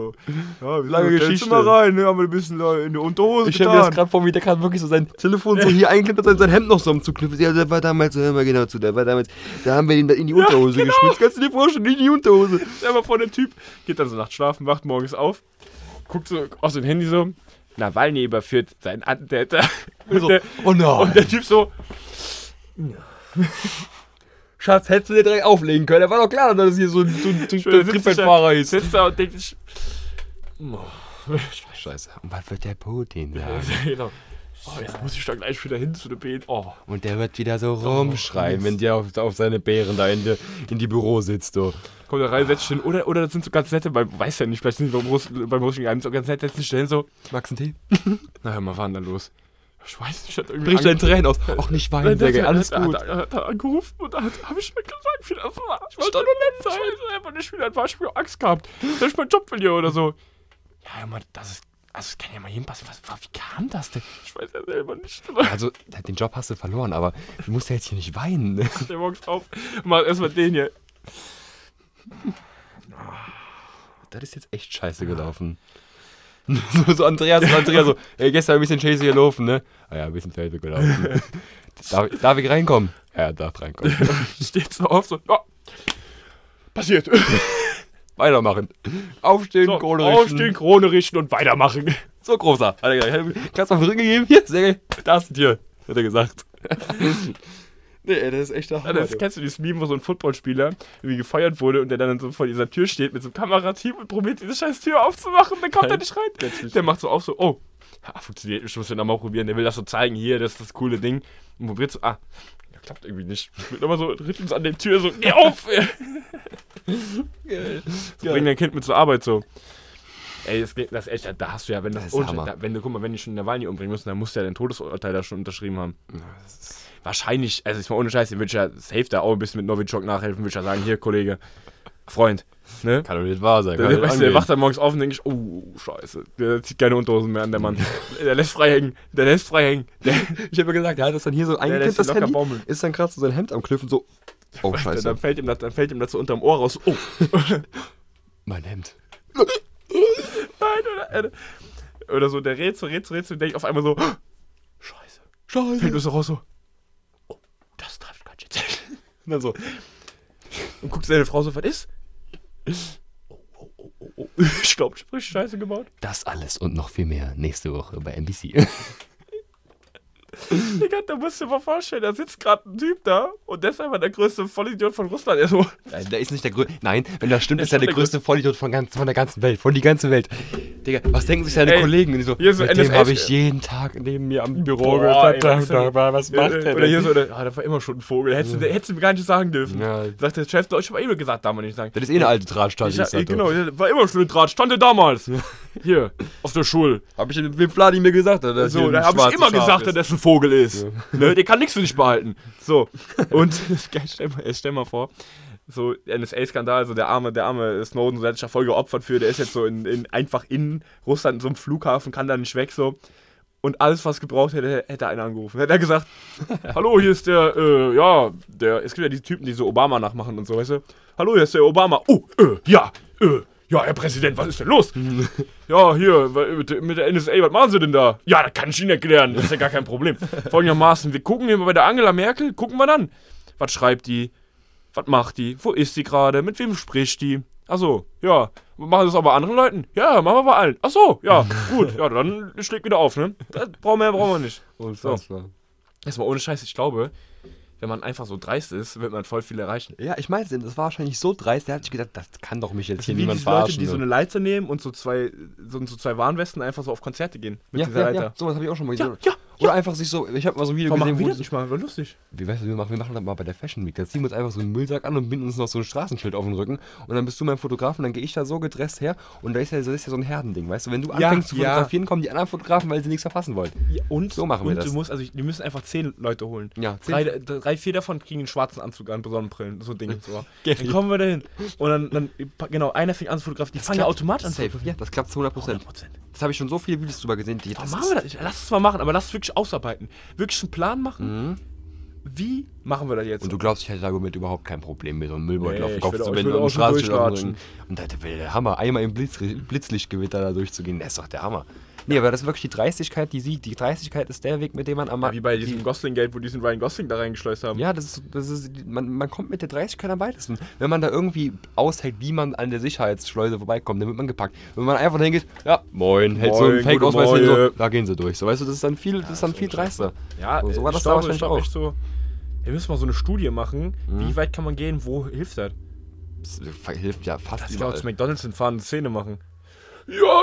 ja wir
Lange Geschichte.
mal rein, ne, haben wir ein bisschen in die Unterhose
Ich stelle mir das gerade vor, wie der gerade wirklich so sein Telefon so hier eingeklemmt hat und sein Hemd noch so umzuknüpfen. Ja, der war damals, hör mal genau zu, der war damals, da haben wir ihn in die Unterhose
genau.
geschmissen. Kannst du dir vorstellen, in die Unterhose.
Stell mal vor, der Typ geht dann so nachts schlafen, wacht morgens auf, guckt so auf sein Handy so, Nawalny überführt seinen Attentäter. Und,
So,
der,
oh nein.
und der Typ so, [laughs]
Schatz, hättest du dir direkt auflegen können. Da war doch klar, dass es hier so ein, so ein, so ein
sitzt
Trittbettfahrer ist.
sitzt da und denkt sich, [laughs]
Scheiße. Und was wird der Putin sagen? [laughs]
genau. Oh, jetzt muss ich da gleich wieder hin zu der Beet. Oh.
Und der wird wieder so rumschreien, wenn der auf, auf seine Bären da in die, in die Büro sitzt. So.
Kommt da rein, setzt sich hin. Oder, oder das sind so ganz nette, beim, weiß ja nicht, vielleicht sind die beim, Russ, beim russischen Geheimnis so ganz nett, setzen sich hin so,
du einen Tee? [laughs]
na hör mal, war denn da los? Ich weiß nicht, hat irgendwie
Bricht dein
ange-
Tränen aus. Ach, nicht weinen, Digga,
der-
alles
der-
gut.
Hat, hat, hat, hat angerufen und da habe ich mir gesagt, wie das war. Ich wollte nur nett sein. Ich weiß einfach nicht, wie das war. Ich hab Angst gehabt, dass ich meinen Job verliere oder so. Ja, mal, das ist. Also, es kann ja mal hinpassen. Was, was, wie kam das denn? Ich weiß ja selber nicht.
Also, den Job hast du verloren, aber du musst ja jetzt hier nicht weinen. [laughs] ne?
Der morgens auf. Mach erstmal den hier.
Das ist jetzt echt scheiße gelaufen. [laughs] So, so Andreas und Andreas so, ey, gestern ein bisschen scheiße gelaufen, ne? Ah ja, ein bisschen scheiße gelaufen. [laughs] darf, darf ich reinkommen? Ja, er darf reinkommen. [laughs]
Steht so auf, so. Ja. Passiert.
Weitermachen. Aufstehen,
So,
Krone richten.
aufstehen, Krone richten und weitermachen.
So großer. Hat er gesagt. Kannst du mal einen Ring gegeben? Hier, sehr geil. Da ist ein Tier. Hat er gesagt. Nee, das ist echt der
Ja, Das, kennst du dieses Meme, wo so ein Footballspieler irgendwie gefeuert wurde und der dann so vor dieser Tür steht mit so einem Kamerateam und probiert diese scheiß Tür aufzumachen dann kommt er nicht rein. Der macht so auf so, oh, ja, funktioniert, ich muss den nochmal probieren. Der will das so zeigen, hier, das ist das coole Ding. Und probiert so, ah, ja, klappt irgendwie nicht. Wird nochmal so, rüttelt uns an der Tür so, geh auf! [laughs] so bringt dein Kind mit zur Arbeit so. Ey, das, das ist echt, da hast du ja, wenn das,
Das ist Hammer.
da, wenn du, guck mal, wenn die schon Nawalny umbringen müssen, dann musst du ja den Todesurteil da schon unterschrieben haben. Wahrscheinlich, also ich mal ohne Scheiß, den würde ich ja safe da auch ein bisschen mit Novichok nachhelfen, würde ich ja sagen, hier, Kollege, Freund, ne?
Kann doch nicht wahr sein.
Der, der, weißt du, der wacht dann morgens auf und denkt, oh, scheiße, der zieht keine Unterhosen mehr an, der Mann. der lässt frei hängen, der lässt frei hängen. Der,
Ich habe ja gesagt, er hat das dann hier so eingeklemmt, das Handy,
baumeln.
ist dann gerade so sein Hemd am Knüpfen, so, oh scheiße,
dann, fällt ihm das, dann fällt ihm das so unterm Ohr raus. Oh, [laughs]
mein Hemd.
nein, oder, äh, oder so, der redet so, redet so, redet so, und denkt auf einmal so, [gasps] scheiße. Fällt
Scheiße.
mir so raus, so, erzählen. [laughs] Und dann so, und guckt seine Frau so, was ist? Oh, oh, oh, oh, oh. [laughs] Ich glaube, ich hab richtig Scheiße gebaut.
Das alles und noch viel mehr nächste Woche bei NBC. [laughs] [laughs]
Digga, da musst du dir mal vorstellen, da sitzt gerade ein Typ da und der ist einfach der größte Vollidiot von Russland. Er so,
Nein, der ist nicht der größte. Nein, wenn das stimmt,
Der
ist er
ist
der
der
größte Vollidiot von, ganz, von der ganzen Welt. Von die ganze Welt. Digga, was denken sich seine
Ey,
Kollegen? Und so,
hier so
mit dem
NSA
habe ich jeden Tag neben mir am Büro aber was macht der
Oder hier
denn?
so, der, ah, der war immer schon ein Vogel. Hättest, du, hättest du mir gar nicht sagen dürfen.
Ja.
Sagt der Chef, ich habe immer gesagt, man nicht sagen.
Das ist eh eine alte
ja, genau, der war immer schon ein Draht, stand der damals. Hier, auf der Schule.
Habe ich dem Vladimir gesagt, dass das
So, da habe ich immer
Schaf
gesagt,
ist.
dass das ein Vogel ist. Ne, der kann nichts für sich behalten. So, und [laughs] [laughs] stell, mal, stell mal vor, so NSA-Skandal, also der arme, der arme Snowden, so der hat sich ja voll geopfert für, der ist jetzt so in, in, einfach in Russland in so einem Flughafen, kann da nicht weg, so. Und alles, was gebraucht hätte, hätte einer angerufen. Hätte er gesagt, [laughs] hallo, hier ist der, äh, ja, der, es gibt ja diese Typen, die so Obama nachmachen und so, weißt du? Hallo, hier ist der Obama. Oh, äh, ja, äh, ja, Herr Präsident, was ist denn los? Ja, hier, mit, der- NSA, was machen Sie denn da? Ja, das kann ich Ihnen erklären, das ist ja gar kein Problem. Folgendermaßen, wir gucken hier mal bei der Angela Merkel, gucken wir dann. Was schreibt die? Was macht die? Wo ist die gerade? Mit wem spricht die? Achso, ja. Machen Sie das auch bei anderen Leuten? Ja, machen wir bei allen. Achso, ja, gut. Ja, dann schlägt wieder auf, ne? Das brauchen wir, brauchen wir nicht.
Unfassbar.
Erstmal ohne Scheiß, ich glaube, wenn man einfach so dreist ist, wird man voll viel erreichen.
Ja, ich meine, das war wahrscheinlich so dreist, der hat sich gedacht, das kann doch mich jetzt hier
Wie
niemand
diese Leute,
verarschen.
die so
ne?
eine Leiter nehmen und so zwei, so, so zwei Warnwesten einfach so auf Konzerte gehen. Mit
ja,
dieser
ja,
Leiter.
ja, sowas habe ich auch schon mal
Ja,
gesehen.
ja,
Oder einfach sich so, ich habe mal so ein Video
Warum
gesehen,
machen wir
wo
das nicht mal? War lustig.
Wie weißt du, wir machen, wir machen das mal bei der Fashion Week. Da ziehen wir uns einfach so einen Müllsack an und binden uns noch so ein Straßenschild auf den Rücken. Und dann bist du mein Fotograf und dann gehe ich da so gedresst her. Und da ist ja, das ist ja so ein Herdending, weißt du? Wenn du
Ja,
anfängst zu
ja.
fotografieren, kommen die anderen Fotografen, weil sie nichts verpassen wollen.
und
So machen wir
und
das.
du musst, also die müssen einfach zehn Leute holen.
Ja, zehn-
Drei, drei, vier davon kriegen einen schwarzen Anzug an, Sonnenbrillen, so Dinge. So. [laughs] Dann kommen wir dahin. Und dann, dann, genau, einer fängt an zu fotografieren. Die fangen ja automatisch an zu
Safe. Ja, das klappt zu 100%.
100%.
Das habe ich schon so viele Videos drüber gesehen. Die, das
machen wir das? Lass es mal machen, aber lass es wirklich ausarbeiten. Wirklich einen Plan machen. Wie machen wir das jetzt?
Mhm. Und du glaubst, ich hätte damit überhaupt kein Problem, mir so einen Müllbeutel
Nee,
auf den Kopf zu binden und
durchlatschen.
Rücken. Und das wäre der Hammer. Einmal im Blitz, Blitzlichtgewitter da durchzugehen, das ist doch der Hammer. Nee, aber das ist wirklich die Dreistigkeit, die sieht. Die Dreistigkeit ist der Weg, mit dem man am
ja, wie bei
die-
diesem Gosling-Geld, wo die diesen Ryan Gosling da reingeschleust haben.
Ja, das ist, das ist man, man kommt mit der Dreistigkeit am weitesten. Wenn man da irgendwie aushält, wie man an der Sicherheitsschleuse vorbeikommt, dann wird man gepackt. Wenn man einfach hingeht, ja, moin, hält so einen Fake-Ausweis hin, so, da gehen sie durch. So, weißt du, das ist dann viel, das ist dann viel dreister.
Ja,
so, so war das da wahrscheinlich auch.
echt so. Wir müssen mal so eine Studie machen. Wie weit kann man gehen? Wo hilft das?
Das hilft ja fast
auch
überall.
zu McDonalds hinfahren und Szene machen. Ja,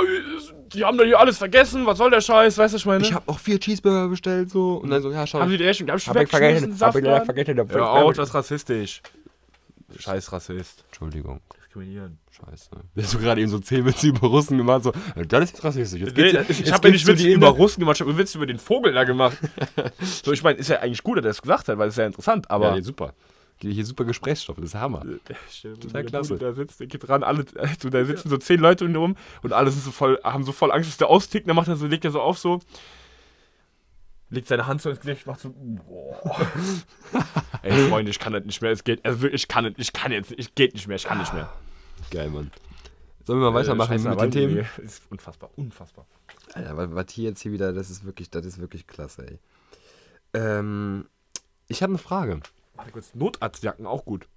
die haben doch hier alles vergessen. Was soll der Scheiß? Weißt du, was ich meine?
Ich habe auch vier Cheeseburger bestellt, so. Und dann so, ja, schau.
haben sie die Rechnung? Die hab ich
hab ich vergessen, hab ich leider vergessen. hab ich-
Hör auf, das ist rassistisch. Scheiß Rassist.
Entschuldigung,
Diskriminieren.
scheiße. Du hast so gerade eben so zehn Witze über Russen gemacht, so, ja, das ist jetzt rassistisch. Jetzt
Nee,
geht's-
ich
jetzt
habe ja nicht Witze über
Inder-
Russen gemacht, ich habe Witze über den Vogel da gemacht. [laughs] so, ich meine, ist ja eigentlich gut, dass er das gesagt hat, weil es ist ja interessant, aber.
Ja, nee, super. Hier super Gesprächssehr, das ist Hammer.
Stimmt,
Total klasse.
Bruder Da sitzt, der geht ran, alle, also, da sitzen so zehn Leute um rum und alle sind so voll, haben so voll Angst, dass der austickt, dann macht er so, legt er so auf so, legt seine Hand so ins Gesicht, macht so, boah. [laughs] Ey, Freunde, ich kann das nicht mehr, es geht, also ich kann, nicht, ich kann jetzt, ich geht nicht mehr, ich kann nicht mehr.
Geil, Mann. Sollen wir mal weitermachen
Scheiße,
mit den Themen?
ist unfassbar, unfassbar.
Alter, was, was hier jetzt hier wieder, das ist wirklich, das ist wirklich klasse, ey. Ähm, ich habe eine Frage.
Warte kurz, Notarztjacken auch gut.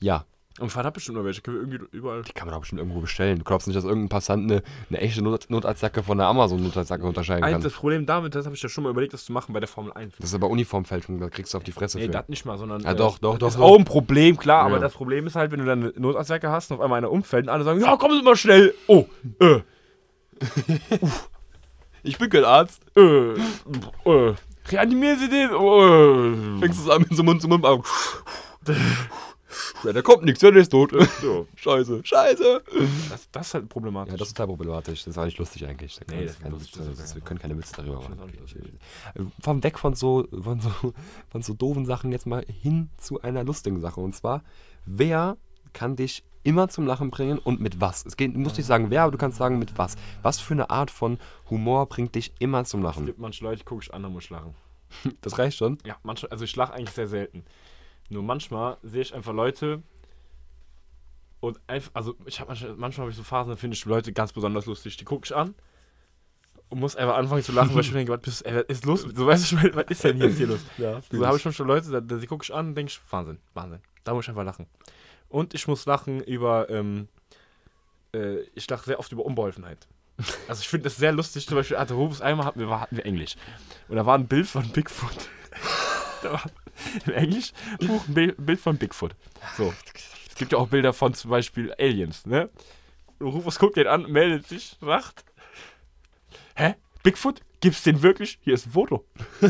Ja,
Und Vater hat bestimmt noch welche, können wir irgendwie überall.
die kann man doch bestimmt irgendwo bestellen. Du glaubst nicht, dass irgendein Passant eine, eine echte Not Notarztjacke von einer Amazon-Notarztjacke unterscheiden
Eins,
kann.
das Problem damit, das habe ich ja schon mal überlegt, das zu machen bei der Formel 1.
Das ist aber Uniformfälschung, da kriegst du auf die Fresse
Nee,
für.
das nicht mal, sondern.
Ja, doch, doch,
das
doch,
Ist
doch.
auch ein Problem, klar, aber
Ja.
das Problem ist halt, wenn du dann eine Notarztjacke hast und auf einmal einer umfällt und alle sagen: Ja, kommen Sie mal schnell. Oh, äh, [laughs]
Ich bin kein Arzt.
äh, [laughs] äh. Reanimieren Sie den. Oh.
Fängst du es an mit so Mund zu Mund an. Ja, da kommt nichts, der ist tot.
So.
Scheiße, scheiße.
Das, das ist halt problematisch.
Ja, das ist total problematisch. Das ist auch nicht lustig eigentlich. Da
Nee, das ist
kein
lustig,
Witz-
das
das- Wir können keine Witze darüber machen.
lustig.
Vom weg von so, von, so, von so doofen Sachen jetzt mal hin zu einer lustigen Sache. Und zwar, wer kann dich immer zum Lachen bringen und mit was? Es geht, du musst nicht sagen wer, aber du kannst sagen mit was. Was für eine Art von Humor bringt dich immer zum
Es
Lachen?
gibt manche Leute, gucke ich an, da muss ich lachen. [laughs]
Das reicht schon.
Ja, manchmal, also ich lache eigentlich sehr selten. Nur manchmal sehe ich einfach Leute und einfach, also ich habe manchmal, manchmal habe ich so Phasen, da finde ich Leute ganz besonders lustig. Die gucke ich an und muss einfach anfangen zu lachen, weil ich mir denke, was, bist, ey, was ist los? So weißt du, was ist denn jetzt hier los?
Ja,
So habe ich schon schon Leute, da, da die gucke ich an und denke ich, Wahnsinn, Wahnsinn. Da muss ich einfach lachen. Und ich muss lachen über, ähm, äh, ich lache sehr oft über Unbeholfenheit. Also ich finde das sehr lustig, zum Beispiel, hatte Rufus einmal hatten wir, hatten wir Englisch. Und da war ein Bild von Bigfoot. [laughs] da war im Englisch Buch ein Bild, von Bigfoot. So. Es gibt ja auch Bilder von zum Beispiel Aliens, ne? Und Rufus guckt den an, meldet sich, sagt, hä? Bigfoot? Gibt's den wirklich? Hier ist ein Foto. [laughs]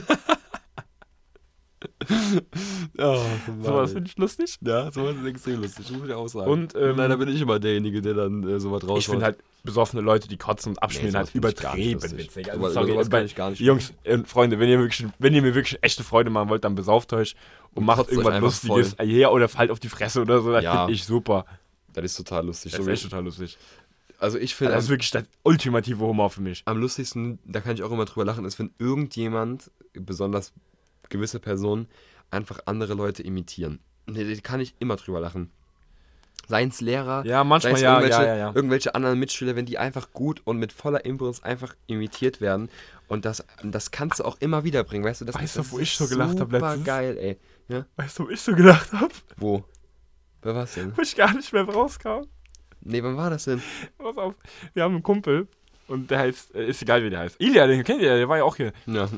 [laughs]
Ja,
Sowas finde ich lustig.
ja, sowas ist extrem lustig, muss ich auch sagen.
Und, ähm,
leider bin ich immer derjenige, der dann äh, sowas raushaut.
Ich finde halt besoffene Leute, die kotzen und abschmieren,
sowas
halt übertrieben witzig.
Sowas-
sorry,
sowas
bei-
kann ich gar nicht
Jungs und Freunde, wenn ihr, wirklich, wenn ihr mir wirklich echte Freude machen wollt, dann besauft euch und,
Und
macht irgendwas Lustiges. Ja, oder fallt auf die Fresse oder so. Das
Ja.
finde ich super.
Das ist total lustig.
Das
So
ist total lustig.
also ich finde,
Das ist wirklich der ultimative Humor für mich.
am lustigsten, da kann ich auch immer drüber lachen, ist, wenn irgendjemand, besonders gewisse Personen, einfach andere Leute imitieren. Da kann ich immer drüber lachen. Seien es Lehrer,
Ja, manchmal ja,
irgendwelche,
ja, ja,
irgendwelche anderen Mitschüler, wenn die einfach gut und mit voller Impuls einfach imitiert werden. Und das, das kannst du auch immer wieder bringen, weißt du? Das
Weißt du, wo ich so gelacht hab
Super
letztens?
geil, ey. Ja?
Weißt du, wo ich so gedacht habe?
Wo? Wer war's denn?
Wo ich gar nicht mehr rauskam.
Nee, wann war das denn?
Pass auf. Wir haben einen Kumpel und der heißt, äh, ist egal wie der heißt. Ilja, den kennt ihr, der war ja auch hier.
Ja.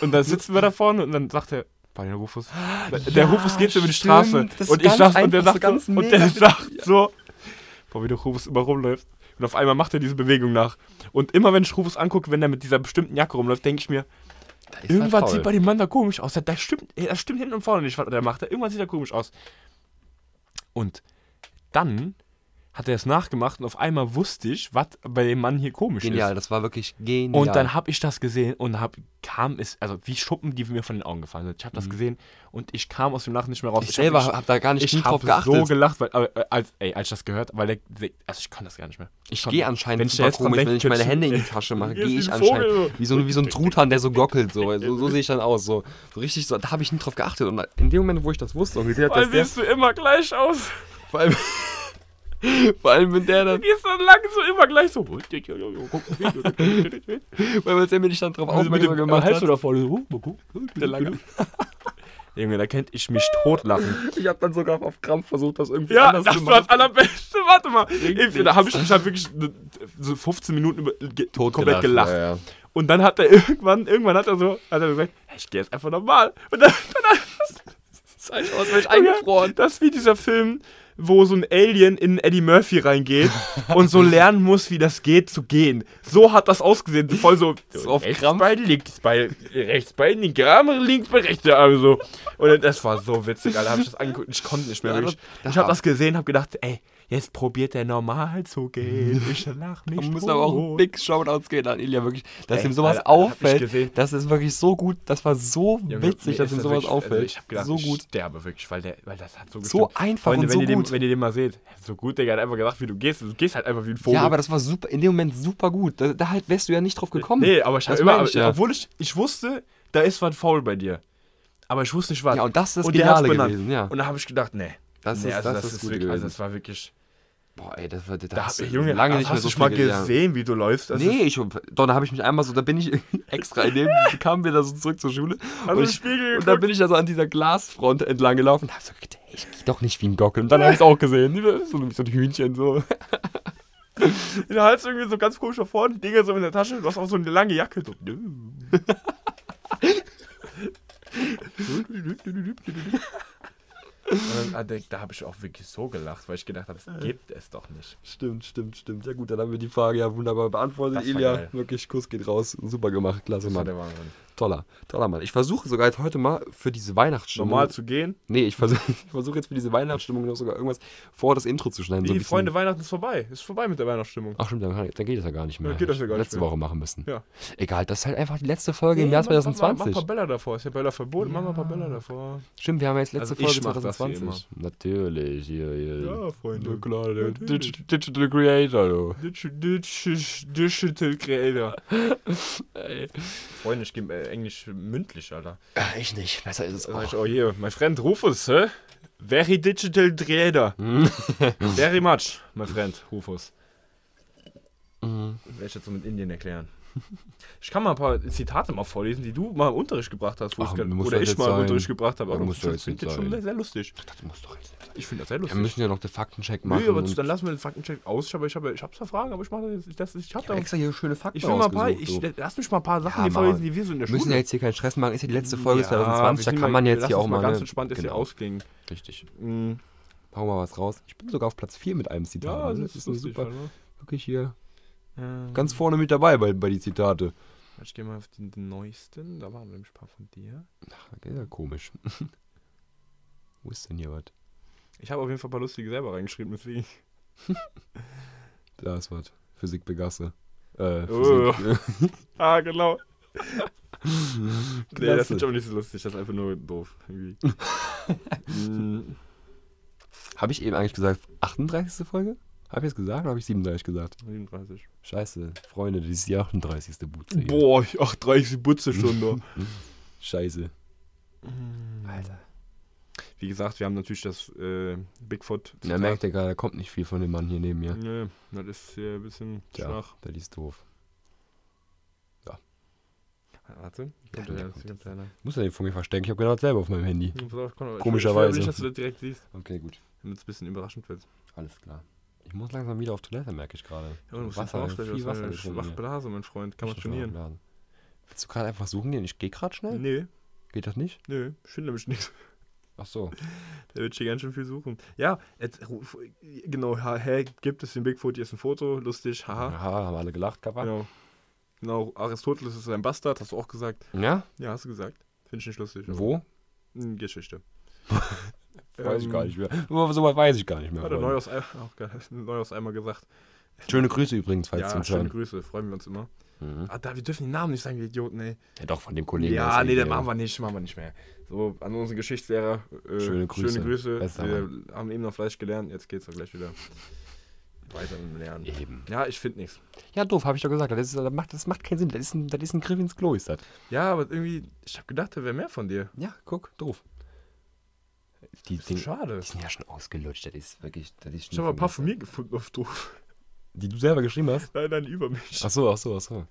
Und dann sitzen wir da vorne und dann sagt er, bei den Rufus. Der
Ja,
Rufus geht so über die
stimmt.
Straße. Und ich sag, und der sagt
ganz
so, und der sagt so, boah, wie der Rufus immer rumläuft. Und auf einmal macht er diese Bewegung nach. Und immer wenn ich Rufus angucke, wenn er mit dieser bestimmten Jacke rumläuft, denke ich mir,
Da
irgendwas sieht bei dem Mann da komisch aus. Das stimmt, das stimmt hinten und vorne nicht, was der macht. Irgendwann sieht er komisch aus. Und dann hat er es nachgemacht und auf einmal wusste ich, was bei dem Mann hier komisch
Genial,
ist.
das war wirklich genial.
Und dann habe ich das gesehen und hab, kam es, also wie Schuppen, die mir von den Augen gefallen sind. Ich habe das gesehen und ich kam aus dem Lachen nicht mehr raus.
Mhm. ich selber
hab,
habe da gar nicht
ich
drauf
hab
geachtet.
so gelacht, weil, äh, als, ey, als ich das gehört weil der, also ich kann das gar nicht mehr.
ich
kann-
gehe
wenn
anscheinend
ich
super
dran
komisch,
denke,
wenn ich meine
ich- [laughs]
Hände in die Tasche mache, gehe ich
ein
anscheinend wie so, wie so ein Truthahn, der so gockelt. So, so, so sehe ich dann aus. So, so richtig, so, da habe ich nie drauf geachtet. Und in dem Moment, wo ich das wusste und gesehen habe,
Weil
dass der,
siehst du immer gleich aus.
vor allem, [laughs] vor allem, wenn der dann,
gehst dann lang so immer gleich so.
weil der mir nicht dann drauf
Also
aufmerksam gemacht hat.
oder vorne so. Der lange. [laughs] Junge, da könnte ich mich totlachen.
Ich habe dann sogar auf Krampf versucht, das irgendwie
Ja,
anders
das
zu
war das
machen.
allerbeste. [laughs] Warte mal. Ey, Da habe ich mich halt wirklich ne- so 15 Minuten über, ge komplett gelacht.
Ja, ja.
Und dann hat er [laughs] irgendwann, irgendwann hat er so, hat er gesagt, hey, ich gehe jetzt einfach normal. Und dann, dann hat
Sah ich aus, wäre ich eingefroren.
Das ist wie dieser Film, wo so ein Alien in Eddie Murphy reingeht [laughs] und so lernen muss, wie das geht, zu gehen. So hat das ausgesehen. Voll so,
So auf
rechts
Krampf.
Bein, links Bein, rechts Bein, linke Arme, links Bein, rechte Arme, so. Und das war so witzig, Alter. Hab ich das angeguckt ich konnte nicht mehr.
Ja, das-
ich habe das gesehen, hab gedacht, ey, jetzt probiert er normal zu gehen. [laughs] Ich lach mich
Man muss aber auch Big Shoutouts gehen an Ilja, wirklich, dass
Ey,
ihm sowas
Alter, hab
auffällt. Das ist wirklich so gut, das war so
Junge,
witzig, dass ihm
das
sowas
wirklich-
auffällt.
Also ich hab gedacht,
so
ich
gut.
sterbe wirklich, weil, der, weil das hat so
So
gestimmt.
einfach
Freunde,
und so
wenn ihr
gut.
Den, wenn ihr den mal seht, so gut, der hat einfach gesagt, wie du gehst. Du gehst halt einfach wie ein Vogel.
Ja, aber das war super, in dem Moment super gut. Da, da halt wärst du ja nicht drauf gekommen.
Nee, aber ich
Das
habe immer,
ich ja.
obwohl ich, ich wusste, da ist was faul bei dir. Aber ich wusste nicht was.
Ja, und das ist das
Und
Geniale gewesen, ja.
Und da habe ich gedacht, nee.
Das
nee,
ist-
also
das
das,
ist
ist
gut
wirklich, also das war wirklich.
Boah, ey, das war da
Da
hast du
Junge,
lange
hast
nicht mehr
du
so
schon mal gesehen, wie du läufst? Das
Nee, ich, doch, da habe ich mich einmal so, da bin ich [laughs] extra in dem, kamen wir da so zurück zur Schule.
Hast du
und, ich,
Spiegel
und
geguckt?
bin ich da so an dieser Glasfront entlang gelaufen und hab so gedacht, ey, ich geh doch nicht wie ein Gockel. Und dann habe ich es auch gesehen, so, so ein Hühnchen so. [laughs]
der Hals irgendwie so ganz komisch nach vorne, die Dinger so in der Tasche. Du hast auch so eine lange Jacke. So. [laughs] Und dann, ah, da habe ich auch wirklich so gelacht, weil ich gedacht habe, das gibt es doch nicht.
Stimmt, stimmt, stimmt. Ja gut, dann haben wir die Frage ja wunderbar beantwortet. Ilja,
geil.
wirklich, Kuss geht raus. Super gemacht, klasse, Mann. Toller, toller Mann. Ich versuche sogar jetzt heute mal für diese Weihnachtsstimmung.
Normal zu gehen.
Nee, ich [laughs] versuche versuch jetzt für diese Weihnachtsstimmung noch sogar irgendwas vor das Intro zu schneiden. so
Die
bisschen-
Freunde, Weihnachten ist vorbei. Ist vorbei mit der Weihnachtsstimmung.
Ach stimmt, dann, dann geht das ja gar nicht mehr.
Ja, geht das ja gar nicht
Letzte
mehr.
Woche machen müssen.
Ja.
Egal, das ist halt einfach die letzte Folge im
Nee,
Jahr
mach- Mach,
2020.
mach ein paar Bälle davor. Ist ja Bälle verboten. Mach mal ein paar Bälle davor.
Stimmt, wir haben jetzt letzte
Also
Folge
mach das wie
2020. Natürlich, hier, hier.
Ja, Freunde.
Na klar, der Digital Creator, du.
Digital Creator. [laughs] Freunde, ich gebe äh, Englisch mündlich, Alter.
Ja, ich nicht. Besser ist es
sag ich,
auch.
oh hier, my friend Rufus, hä? Very digital creator. [laughs] Very much, my friend Rufus.
Mhm.
Werde ich jetzt so mit Indien erklären. Ich kann mal ein paar Zitate mal vorlesen, die du mal im Unterricht gebracht hast. Wo
Ach,
ich oder
das
ich
jetzt
mal im
sein?
Unterricht gebracht habe. Aber das
jetzt
finde ich schon
sein.
sehr lustig.
Das muss doch jetzt.
Ich finde das sehr
Wir
lustig.
müssen ja noch den Faktencheck machen.
Nee, aber dann lassen wir den Faktencheck aus. Ich habe ich hab, ich zwar Fragen, aber ich mache das, das ich habe
hab extra hier schöne Fakten
Ich will mal ein paar, ich, lass mich mal ein paar Sachen
Ja,
hier vorlesen, die wir so in der
Wir müssen
Schule
ja jetzt hier keinen Stress machen. Ist ja die letzte Folge
Ja,
2020. Da
wir
kann
mal-
man jetzt hier auch
mal
mal.
ganz
ne?
entspannt jetzt hier
Genau.
ausklingen.
Richtig.
Mm,
Hauen wir was raus. Ich bin sogar auf Platz 4 mit einem Zitat.
Ja, das ist
super. Wirklich hier
Ähm,
ganz vorne mit dabei bei, bei die Zitate.
Ich gehe mal auf den, den neuesten. Da waren nämlich ein paar von dir.
Ach, ist ja komisch. [laughs] Wo ist denn hier was?
Ich habe auf jeden Fall ein paar lustige selber reingeschrieben, deswegen. [laughs]
Da ist was. Physik Begasse. Äh,
Oh.
Physik. [laughs]
Ah, genau. Nee, das ich aber nicht so lustig. Das ist einfach nur doof. Mm,
Habe ich eben eigentlich gesagt 38. Folge? Habe ich es gesagt oder habe ich 37 gesagt?
37.
Scheiße, Freunde, das ist die 38. Butze. hier.
Boah, ach, 30 Butze schon da. [laughs]
Scheiße. Alter.
Wie gesagt, wir haben natürlich das äh, Bigfoot.
Da merkt ihr gerade, da kommt nicht viel von dem Mann hier neben mir.
Nee, das ist hier ein bisschen
Tja,
schwach.
das ist doof.
Warte. Kommt
Ja,
der,
der kommt
der,
Muss er den von mir verstecken? Ich habe genau dasselbe auf meinem Handy.
Ich-
Komischerweise.
Ich will nicht, dass du das direkt siehst,
Okay, gut.
damit es ein bisschen überraschend wird.
Alles klar. Ich muss langsam wieder auf Toilette, merke ich gerade.
Ja, du
Wasser, viel Wasser
Wasser.
getrunken
Schwache
hier.
Blase, mein Freund. Kann man trainieren.
aufladen. Willst du gerade einfach suchen gehen? Ich gehe gerade schnell?
Nee,
Geht das nicht?
nee, ich finde nämlich nichts.
Ach so.
Der wird hier ganz schön viel suchen. Ja, jetzt, genau, hä, gibt es den Bigfoot, hier ist ein Foto, lustig, haha.
Aha, haben alle gelacht, Kappa.
Genau. Genau, Aristoteles ist ein Bastard, hast du auch gesagt.
Ja?
Ja, hast du gesagt. Finde ich nicht lustig.
Wo?
Hm, Geschichte. [laughs]
Weiß ich
Ähm,
gar nicht mehr. So weit weiß ich gar nicht mehr.
Hat er
Freunde.
neu aus, Ei- [laughs] auch geil, neu aus einmal gesagt.
Schöne Grüße übrigens, falls
ja,
Sie uns
schöne
hören.
Grüße, freuen wir uns immer.
Mhm.
Ah, da, wir dürfen den Namen nicht sagen, wir Idioten, ey.
Ja, doch, von dem Kollegen.
Ja, nee, das
der-
machen wir nicht, machen wir nicht mehr. So, an unseren Geschichtslehrer, äh,
Schöne Grüße.
Schöne Grüße.
Bester
Wir haben eben noch Fleisch gelernt, jetzt geht's doch gleich wieder weiter im Lernen.
Eben.
Ja, ich finde nichts.
Ja, doof, habe ich doch gesagt. Das, ist, das, macht, das macht keinen Sinn. Das ist, ein, das ist ein Griff ins Klo, ist das.
Ja, aber irgendwie, ich habe gedacht, da wäre mehr von dir.
Ja, guck, doof. Die, Ding,
schade.
die sind ja schon ausgelutscht. Das ist wirklich. Das ist
Ich habe ein paar von mir gefunden auf doof.
Die du selber geschrieben hast?
Nein, nein, über mich.
Ach so, ach so, ach so.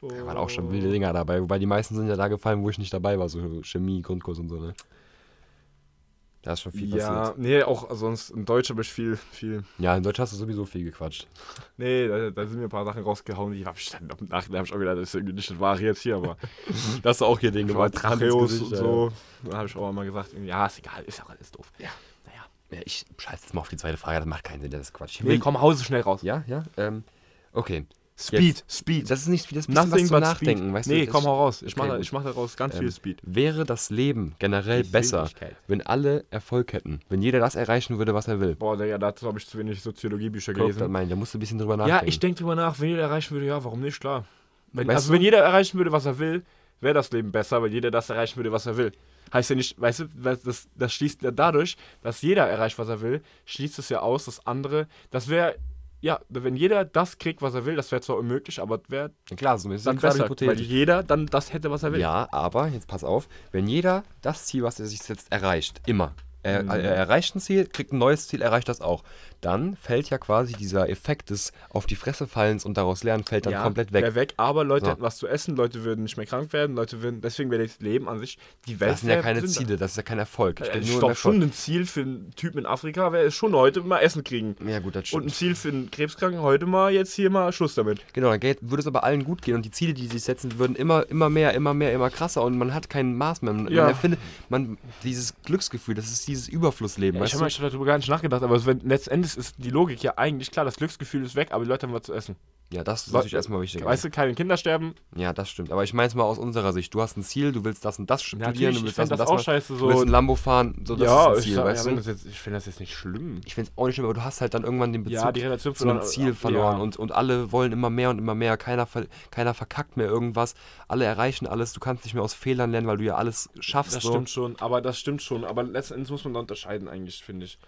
Da waren auch schon wilde Dinger dabei. Wobei die meisten sind ja da gefallen, wo ich nicht dabei war. So Chemie, Grundkurs und so, ne? Da ist schon viel
Ja,
passiert.
nee, auch sonst in Deutsch habe ich viel, viel.
Ja, in Deutsch hast du sowieso viel gequatscht.
Nee, da, da sind mir ein paar Sachen rausgehauen, die habe ich dann im Nachhinein hab ich auch gedacht, das ist irgendwie nicht das wahre jetzt hier, aber [laughs]
Das ist auch hier Ding
aber Tracheos und so, da habe ich auch mal gesagt, ja, ist egal, ist ja auch alles doof. Ja, naja.
Ja, ich scheiße jetzt mal auf die zweite Frage, das macht keinen Sinn, das ist Quatsch. Ich
Nee,
will-
komm, Hause schnell raus.
Ja, ja, ähm, okay.
Speed, Speed.
Das ist nicht das ist ein
Nothing but
Nachdenken,
Speed.
weißt
nee,
du?
komm, hau raus. Ich
Okay,
mache mach daraus ganz
Ähm,
viel Speed.
Wäre das Leben generell besser, wenn alle Erfolg hätten? Wenn jeder das erreichen würde, was er will?
Boah, Digga, dazu habe ich zu wenig Soziologiebücher
Guck,
gelesen.
mein, da musst du ein bisschen drüber
Ja,
nachdenken.
ich denke drüber nach, wenn jeder erreichen würde, ja, warum nicht, klar. Wenn, also
du?
wenn jeder erreichen würde, was er will, wäre das Leben besser, weil jeder das erreichen würde, was er will. Heißt ja nicht, weißt du, das, das schließt ja dadurch, dass jeder erreicht, was er will, schließt es ja aus, dass andere, das wäre, ja, wenn jeder das kriegt, was er will, das wäre zwar unmöglich, aber wäre
Klar, so ist
dann
gerade
besser, weil
hypothetisch.
jeder dann das hätte, was er will.
Ja, aber jetzt pass auf, wenn jeder das Ziel, was er sich setzt, erreicht, immer. Er,
Mhm.
er erreicht ein Ziel, kriegt ein neues Ziel, erreicht das auch. Dann fällt ja quasi dieser Effekt des auf die Fresse fallens und daraus lernen, fällt dann
ja,
komplett weg.
weg, aber Leute
Ja.
hätten was zu essen, Leute würden nicht mehr krank werden, Leute würden, deswegen wäre das Leben an sich, die Welt
Das sind ja keine
gesünder.
Ziele, das ist ja kein Erfolg.
Äh, Ich
nur im
glaube
Erfolg.
schon ein Ziel für einen Typen in Afrika wäre es schon heute mal Essen kriegen.
Ja, gut, das
Und ein
stimmt.
Ziel für einen Krebskranken heute mal jetzt hier mal Schluss damit.
Genau, dann geht, würde es aber allen gut gehen und die Ziele, die sie sich setzen, würden immer, immer mehr, immer mehr, immer krasser und man hat kein Maß mehr. Man,
Ja.
man erfindet, man, dieses Glücksgefühl, das ist dieses Überflussleben,
ich
weißt
habe
du?
mal darüber gar nicht nachgedacht, aber wenn, letztendlich ist die Logik ja eigentlich klar, das Glücksgefühl ist weg, aber die Leute haben was zu essen.
Ja, das ist natürlich erstmal wichtig.
Weißt du, keine Kinder sterben.
Ja, das stimmt. Aber ich meine es mal aus unserer Sicht. Du hast ein Ziel, du willst das und das studieren,
Natürlich,
du willst das
das
und
auch
das
scheiße.
machen. Du willst
So,
ein Lambo fahren, so das
ja,
ist ein
ich,
Ziel,
sag,
weißt
ja,
du?
das jetzt, ich finde das jetzt nicht schlimm.
Ich finde es auch nicht schlimm, aber du hast halt dann irgendwann den Bezug
Ja, die Relation
zu einem
verloren-
Ziel
ja.
verloren und, und alle wollen immer mehr und immer mehr. Keiner, keiner verkackt mehr irgendwas. Alle erreichen alles. Du kannst nicht mehr aus Fehlern lernen, weil du ja alles schaffst.
Das
so.
stimmt schon, aber das stimmt schon. Aber letztendlich muss man da unterscheiden, eigentlich, finde ich.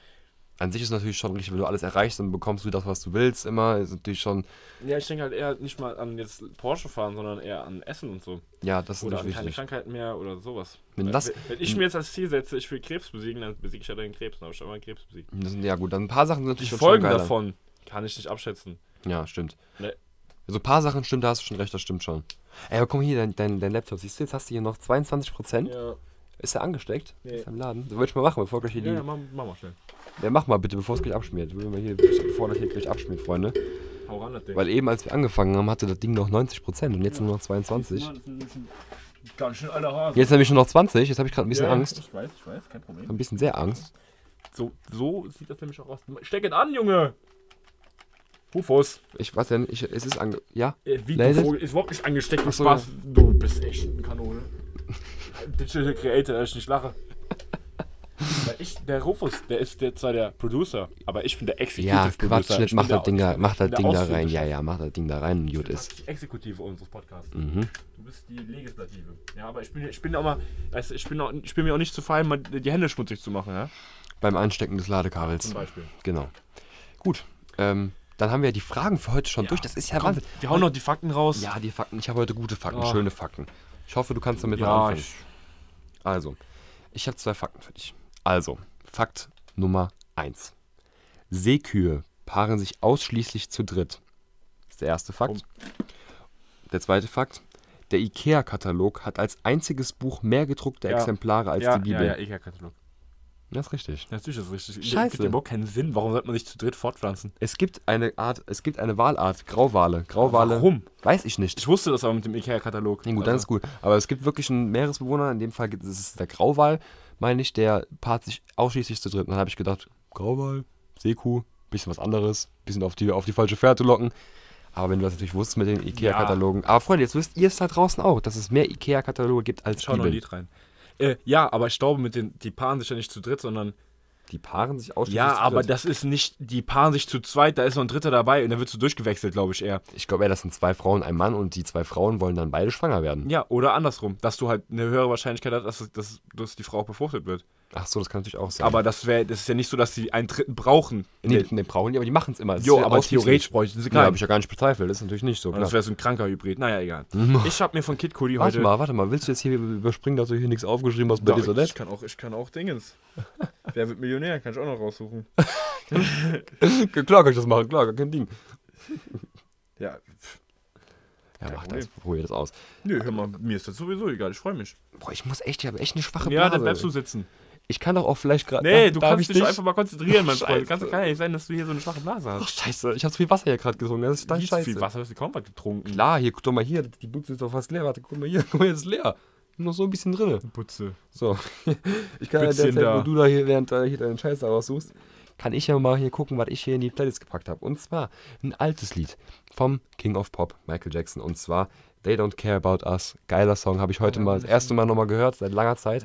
An sich ist natürlich schon richtig, wenn du alles erreichst, dann bekommst du das, was du willst. Immer ist natürlich schon,
Ja, ich denke halt eher nicht mal an jetzt Porsche fahren, sondern eher an Essen und so.
ja, das ist
Oder an
natürlich
keine
wichtig.
Krankheiten mehr oder sowas.
Wenn das-
wenn, ich mir jetzt als Ziel setze, ich will Krebs besiegen, dann besiege ich ja den Krebs. Dann habe ich einen Krebs besiegt.
Das sind, ja gut, dann ein paar Sachen sind
Die
natürlich schon
Folgen
geiler.
davon kann ich nicht abschätzen.
Ja, stimmt.
Nee.
Also ein paar Sachen stimmt, da hast du schon recht, das stimmt schon. Ey, aber komm hier, dein, dein, dein Laptop, siehst du, jetzt hast du hier noch 22%.
Ja,
Ist der angesteckt?
Nee.
Ist er im Laden? So würde ich mal machen, bevor gleich hier
ja,
die...
ja mach, mach mal schnell.
Ja, mach mal bitte, bevor es gleich abschmiert. Mal hier, bevor das hier gleich abschmiert, Freunde.
Hau ran, das Ding.
Weil eben, als wir angefangen haben, hatte das Ding noch 90% und jetzt nur noch 22.
Ganz schön alter Hase.
Jetzt nämlich nur noch 20, jetzt habe ich gerade ein bisschen
Ja,
Angst.
Ich weiß, ich weiß, kein Problem.
Ein bisschen sehr Angst.
So, so sieht das nämlich auch aus. Steck es an, Junge! Rufus.
Ich weiß ja nicht, ich, es ist ange... Ja?
Äh, wie
Leider?
du Vogel, ist überhaupt nicht angesteckt, du
Ach so,
Spaß. Du bist echt eine Kanone. Digital Creator, dass ich nicht lache. Weil ich, der Rufus, der ist der, zwar der Producer, aber ich bin der Executive
Ja,
Producer.
Quatsch nicht,
Ich
mach
bin
das Ding
ich
da,
bin
mach das Ding da rein. Ja, ja, mach das Ding da rein und
Ich
gut
bin
ist.
praktisch die Exekutive unseres Podcasts.
Mhm.
Du bist die Legislative. Ja, aber ich bin, ich bin auch mal, weißt ich bin, auch, ich bin mir auch nicht zu fein, mal die Hände schmutzig zu machen, ja?
Beim Einstecken des Ladekabels.
Zum Beispiel.
Genau. Gut. Ähm, dann haben wir die Fragen für heute schon durch. Das ist ja
Komm,
Wahnsinn.
Wir hauen noch die Fakten raus.
Ja, die Fakten. Ich habe heute gute Fakten,
Oh.
schöne Fakten. Ich hoffe, du kannst damit mal
ja
anfangen.
ich,
Also, ich habe zwei Fakten für dich. Also, Fakt Nummer 1. Seekühe paaren sich ausschließlich zu dritt. Das ist der erste Fakt. Der zweite Fakt. Der IKEA-Katalog hat als einziges Buch mehr gedruckte
Ja.
Exemplare als
ja,
die Bibel.
Ja, ja, IKEA-Katalog.
Das ist richtig.
Natürlich ist das richtig.
Scheiße.
Gibt überhaupt keinen Sinn. Warum sollte man sich zu dritt fortpflanzen?
Es gibt eine Art, es gibt eine Walart, Grauwale. Grauwale.
Warum?
Weiß ich nicht.
Ich wusste das aber mit dem IKEA-Katalog.
Ja, gut, dann ist gut. Aber es gibt wirklich einen Meeresbewohner, in dem Fall gibt es es ist der Grauwal, meine ich, der paart sich ausschließlich zu dritt. Und dann habe ich gedacht, Grauwal, Seekuh, bisschen was anderes, bisschen auf die, auf die falsche Fährte locken. Aber wenn du das natürlich wusstest mit den Ikea-Katalogen. Aber Freunde, jetzt wisst ihr es da draußen auch, dass es mehr Ikea-Kataloge gibt als
Schau noch ein
Bibeln.
Lied rein. Äh, ja, aber ich glaube, mit den, die paaren sich ja nicht zu dritt, sondern.
Die paaren sich ausschließlich
Ja,
zu
aber
dritt.
das ist nicht. Die paaren sich zu zweit, da ist noch ein Dritter dabei und dann wird so durchgewechselt, glaube ich eher.
Ich glaube, ja, das sind zwei Frauen, ein Mann und die zwei Frauen wollen dann beide schwanger werden.
Ja, oder andersrum, dass du halt eine höhere Wahrscheinlichkeit hast, dass, dass, dass die Frau auch befruchtet wird.
Ach so, das kann natürlich auch sein.
Aber das, wär, das ist ja nicht so, dass sie einen Dritten brauchen. In
nee,
der-
nee, brauchen die, aber die machen es immer.
Jo,
ja
aber theoretisch bräuchten sie
Ja,
keinen.
habe ich ja gar nicht bezweifelt. Das ist natürlich nicht so.
Das wäre so ein kranker Hybrid. Naja, egal. Ich habe mir von Kid Cudi
Warte
heute.
mal, warte mal. Willst du jetzt hier überspringen, dass du hier nichts aufgeschrieben hast bei so
ich, kann auch, ich kann auch Dingens. [laughs] Wer wird Millionär? Kann ich auch noch raussuchen. [laughs]
klar kann ich das machen, klar, gar kein Ding.
Ja,
Ja,
Kein
mach
Problem.
das, probier das aus.
nö, hör mal, mir ist das sowieso egal. Ich freue mich.
Boah, ich muss echt, ich habe echt eine schwache
Ja,
Blase.
dann bleibst du sitzen.
Ich kann doch auch vielleicht gerade.
Nee,
darf-
du kannst
ich
dich
nicht?
einfach mal konzentrieren, mein Freund. Kann ja nicht sein, dass du hier so eine schwache Blase
Ach,
hast.
scheiße, ich habe zu viel Wasser hier gerade getrunken. Das ist
Du hast
scheiße.
viel Wasser, hast du kaum was getrunken.
Klar, hier, guck doch mal hier. Die Butze ist doch fast leer. Warte, guck mal hier. [laughs] Guck mal, jetzt ist leer. Noch so ein bisschen drin.
Putze.
So. [laughs] Ich kann ja derzeit,
da.
wo du da hier während äh, hier deinen Scheiß raussuchst, kann ich ja mal hier gucken, was ich hier in die Playlist gepackt habe. Und zwar ein altes Lied vom King of Pop, Michael Jackson. Und zwar They Don't Care About Us. Geiler Song, habe ich heute
Ja,
mal das erste Mal nochmal gehört, seit langer Zeit.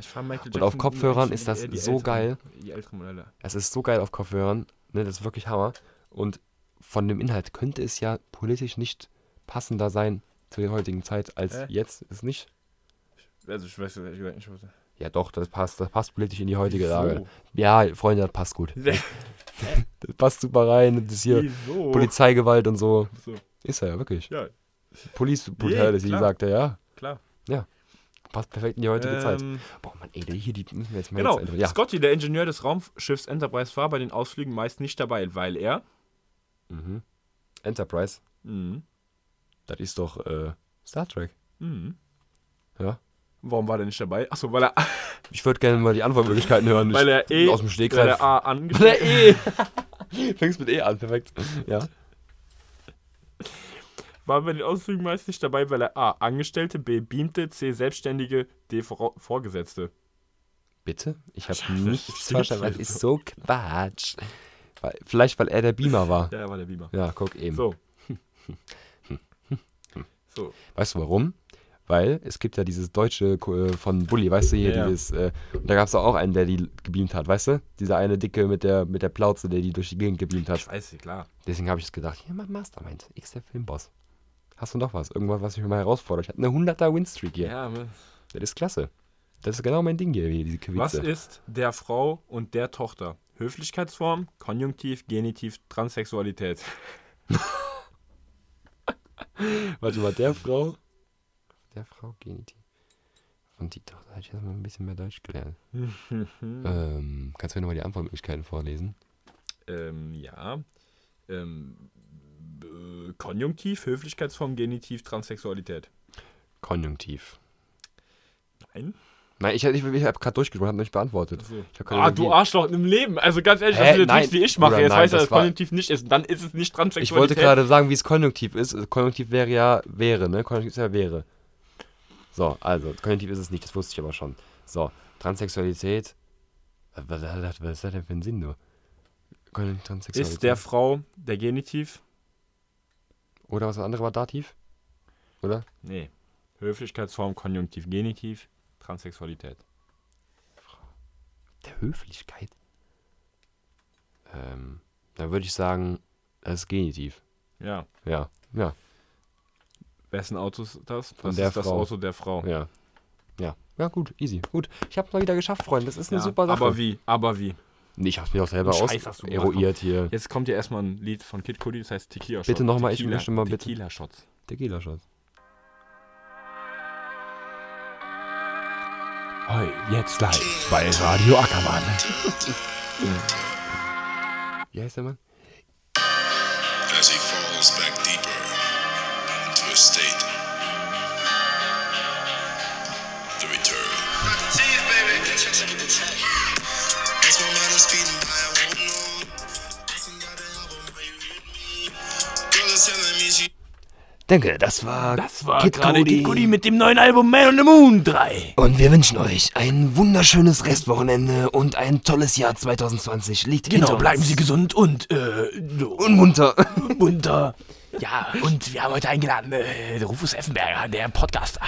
Und auf Kopfhörern ist das so
älteren-
geil.
Die älteren Modelle.
Es ist so geil auf Kopfhörern. Ne, das ist wirklich Hammer. Und von dem Inhalt könnte es ja politisch nicht passender sein zu der heutigen Zeit als
Äh?
jetzt. Ist nicht?
Also ich weiß ehrlich gesagt nicht, was.
Ja, doch, das passt, das passt politisch in die heutige Lage. Ja, Freunde, das passt gut. [laughs] Das passt super rein. Das hier
Wieso?
Polizeigewalt und so.
So.
Ist er ja wirklich.
Ja,
Police Brutality,
klar.
sagt er, ja.
klar.
Passt perfekt in die heutige Zeit.
Ähm,
Boah, Mann, ey, hier die müssen wir jetzt mal
Genau,
jetzt Ja.
Scotty, der Ingenieur des Raumschiffs Enterprise, war bei den Ausflügen meist nicht dabei, weil er.
Mhm. Enterprise,
Mhm.
das ist doch äh, Star Trek.
Mhm.
Ja.
Warum war der nicht dabei? Achso, weil er, [laughs]
Ich würde gerne mal die Antwortmöglichkeiten hören.
weil er eh.
aus dem
weil
Stegreif.
er A
Weil
angestellt
er eh. [laughs] Fängst mit E an, perfekt. Ja.
War bei den Ausflügen meist nicht dabei, weil er A. Angestellte, B. Beamte, C. Selbstständige, D. Vor Vorgesetzte.
Bitte? Ich habe nichts verstanden. Das ist so Quatsch. Vielleicht, weil er der Beamer war.
Ja, er war der Beamer.
Ja, guck eben.
So. [laughs] So.
Weißt du warum? Weil es gibt ja dieses deutsche äh, von Bully, weißt du, hier
Ja,
dieses, äh, und da gab es auch einen, der die gebeamt hat, weißt du? Dieser eine Dicke mit der, mit der Plauze, der die durch die Gegend gebeamt hat.
Ich weiß klar.
Deswegen habe ich es gedacht, hier, mach Mastermind, X der Filmboss. Hast du noch was? Irgendwas, was mich mal herausfordert? Ich hatte eine 100er Winstreak hier.
Ja?
Das ist klasse. Das ist genau mein Ding hier, diese Quizze.
Was ist der Frau und der Tochter? Höflichkeitsform, Konjunktiv, Genitiv, Transsexualität. [laughs]
Warte mal, der Frau. Der Frau Genitiv. Von die Tochter hätte ich jetzt mal ein bisschen mehr Deutsch gelernt. [laughs] ähm, kannst du mir nochmal die Antwortmöglichkeiten vorlesen?
ähm, ja. Ähm, äh, Konjunktiv, Höflichkeitsform, Genitiv, Transsexualität.
Konjunktiv.
Nein.
Nein, ich, ich, ich habe gerade durchgesprochen, habe nicht beantwortet. Ich hab
Ah, du Arschloch im Leben. Also ganz ehrlich,
Hä?
das sind
Nein.
jetzt wie ich mache.
Bruder,
Jetzt
nein,
weißt du,
das
dass Konjunktiv nicht ist. Dann ist es nicht
Ich
Transsexualität.
wollte gerade sagen, wie es Konjunktiv ist. Also Konjunktiv wäre ja wäre, ne? Konjunktiv ist ja wäre. So, also, Konjunktiv ist es nicht, das wusste ich aber schon. So, Transsexualität. Was, was, was ist das denn für ein Sinn, nur? Konjunktiv, Transsexualität.
Ist der Frau der Genitiv?
Oder was das andere war, Dativ? Oder?
Nee. Höflichkeitsform, Konjunktiv, Genitiv, Transsexualität.
Der Höflichkeit? Ähm, da würde ich sagen, das ist Genitiv.
Ja.
Ja, ja,
Wessen Auto ist das?
Von
Das
der
ist das
Frau.
Auto der Frau.
ja. Ja, ja, gut, easy. Gut, ich hab's mal wieder geschafft, Freunde. Das ist eine super Sache.
Aber wie? Aber wie?
Nee, ich hab's mir auch selber aus eruiert hier.
Jetzt kommt ja erstmal ein Lied von Kid Cudi, das heißt Tequila Shot.
Bitte noch mal, ich
Tequila,
möchte mal bitte-
Tequila Shots.
Tequila-Shot.
Hoi, jetzt live bei Radio Ackermann.
Wie heißt der Mann? Danke, das war,
Das war
Kid
gerade
Cudi.
Kid Cudi mit dem neuen Album Man on the Moon 3.
Und wir wünschen euch ein wunderschönes Restwochenende und ein tolles Jahr 2020. Liegt
Genau, bleiben Sie gesund und äh,
Und munter.
munter. Ja, und wir haben heute eingeladen äh, Rufus Effenberger, der Podcaster.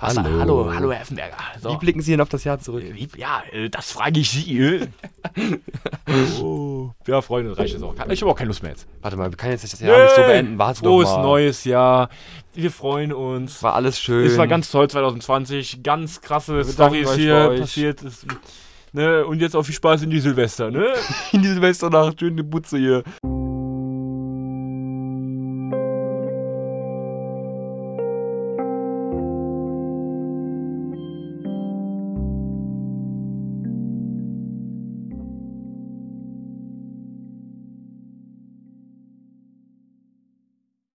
Hallo.
Hallo, hallo Herr Effenberger. So.
Wie blicken Sie denn auf das Jahr zurück?
Wie, ja, äh, das frage ich Sie. äh. [laughs] oh. Ja, Freunde, reicht es auch. Ich habe auch keine Lust mehr jetzt.
Warte mal, wir können jetzt das Jahr nicht so beenden. Warte
Frohes neues Jahr. Wir freuen uns.
War alles schön.
Es war ganz toll 2020. Ganz krasse Storys hier passiert. Es, ne? Und jetzt auch viel Spaß in die Silvester. Ne? [laughs]
in die Silvesternacht. Schöne Butze hier.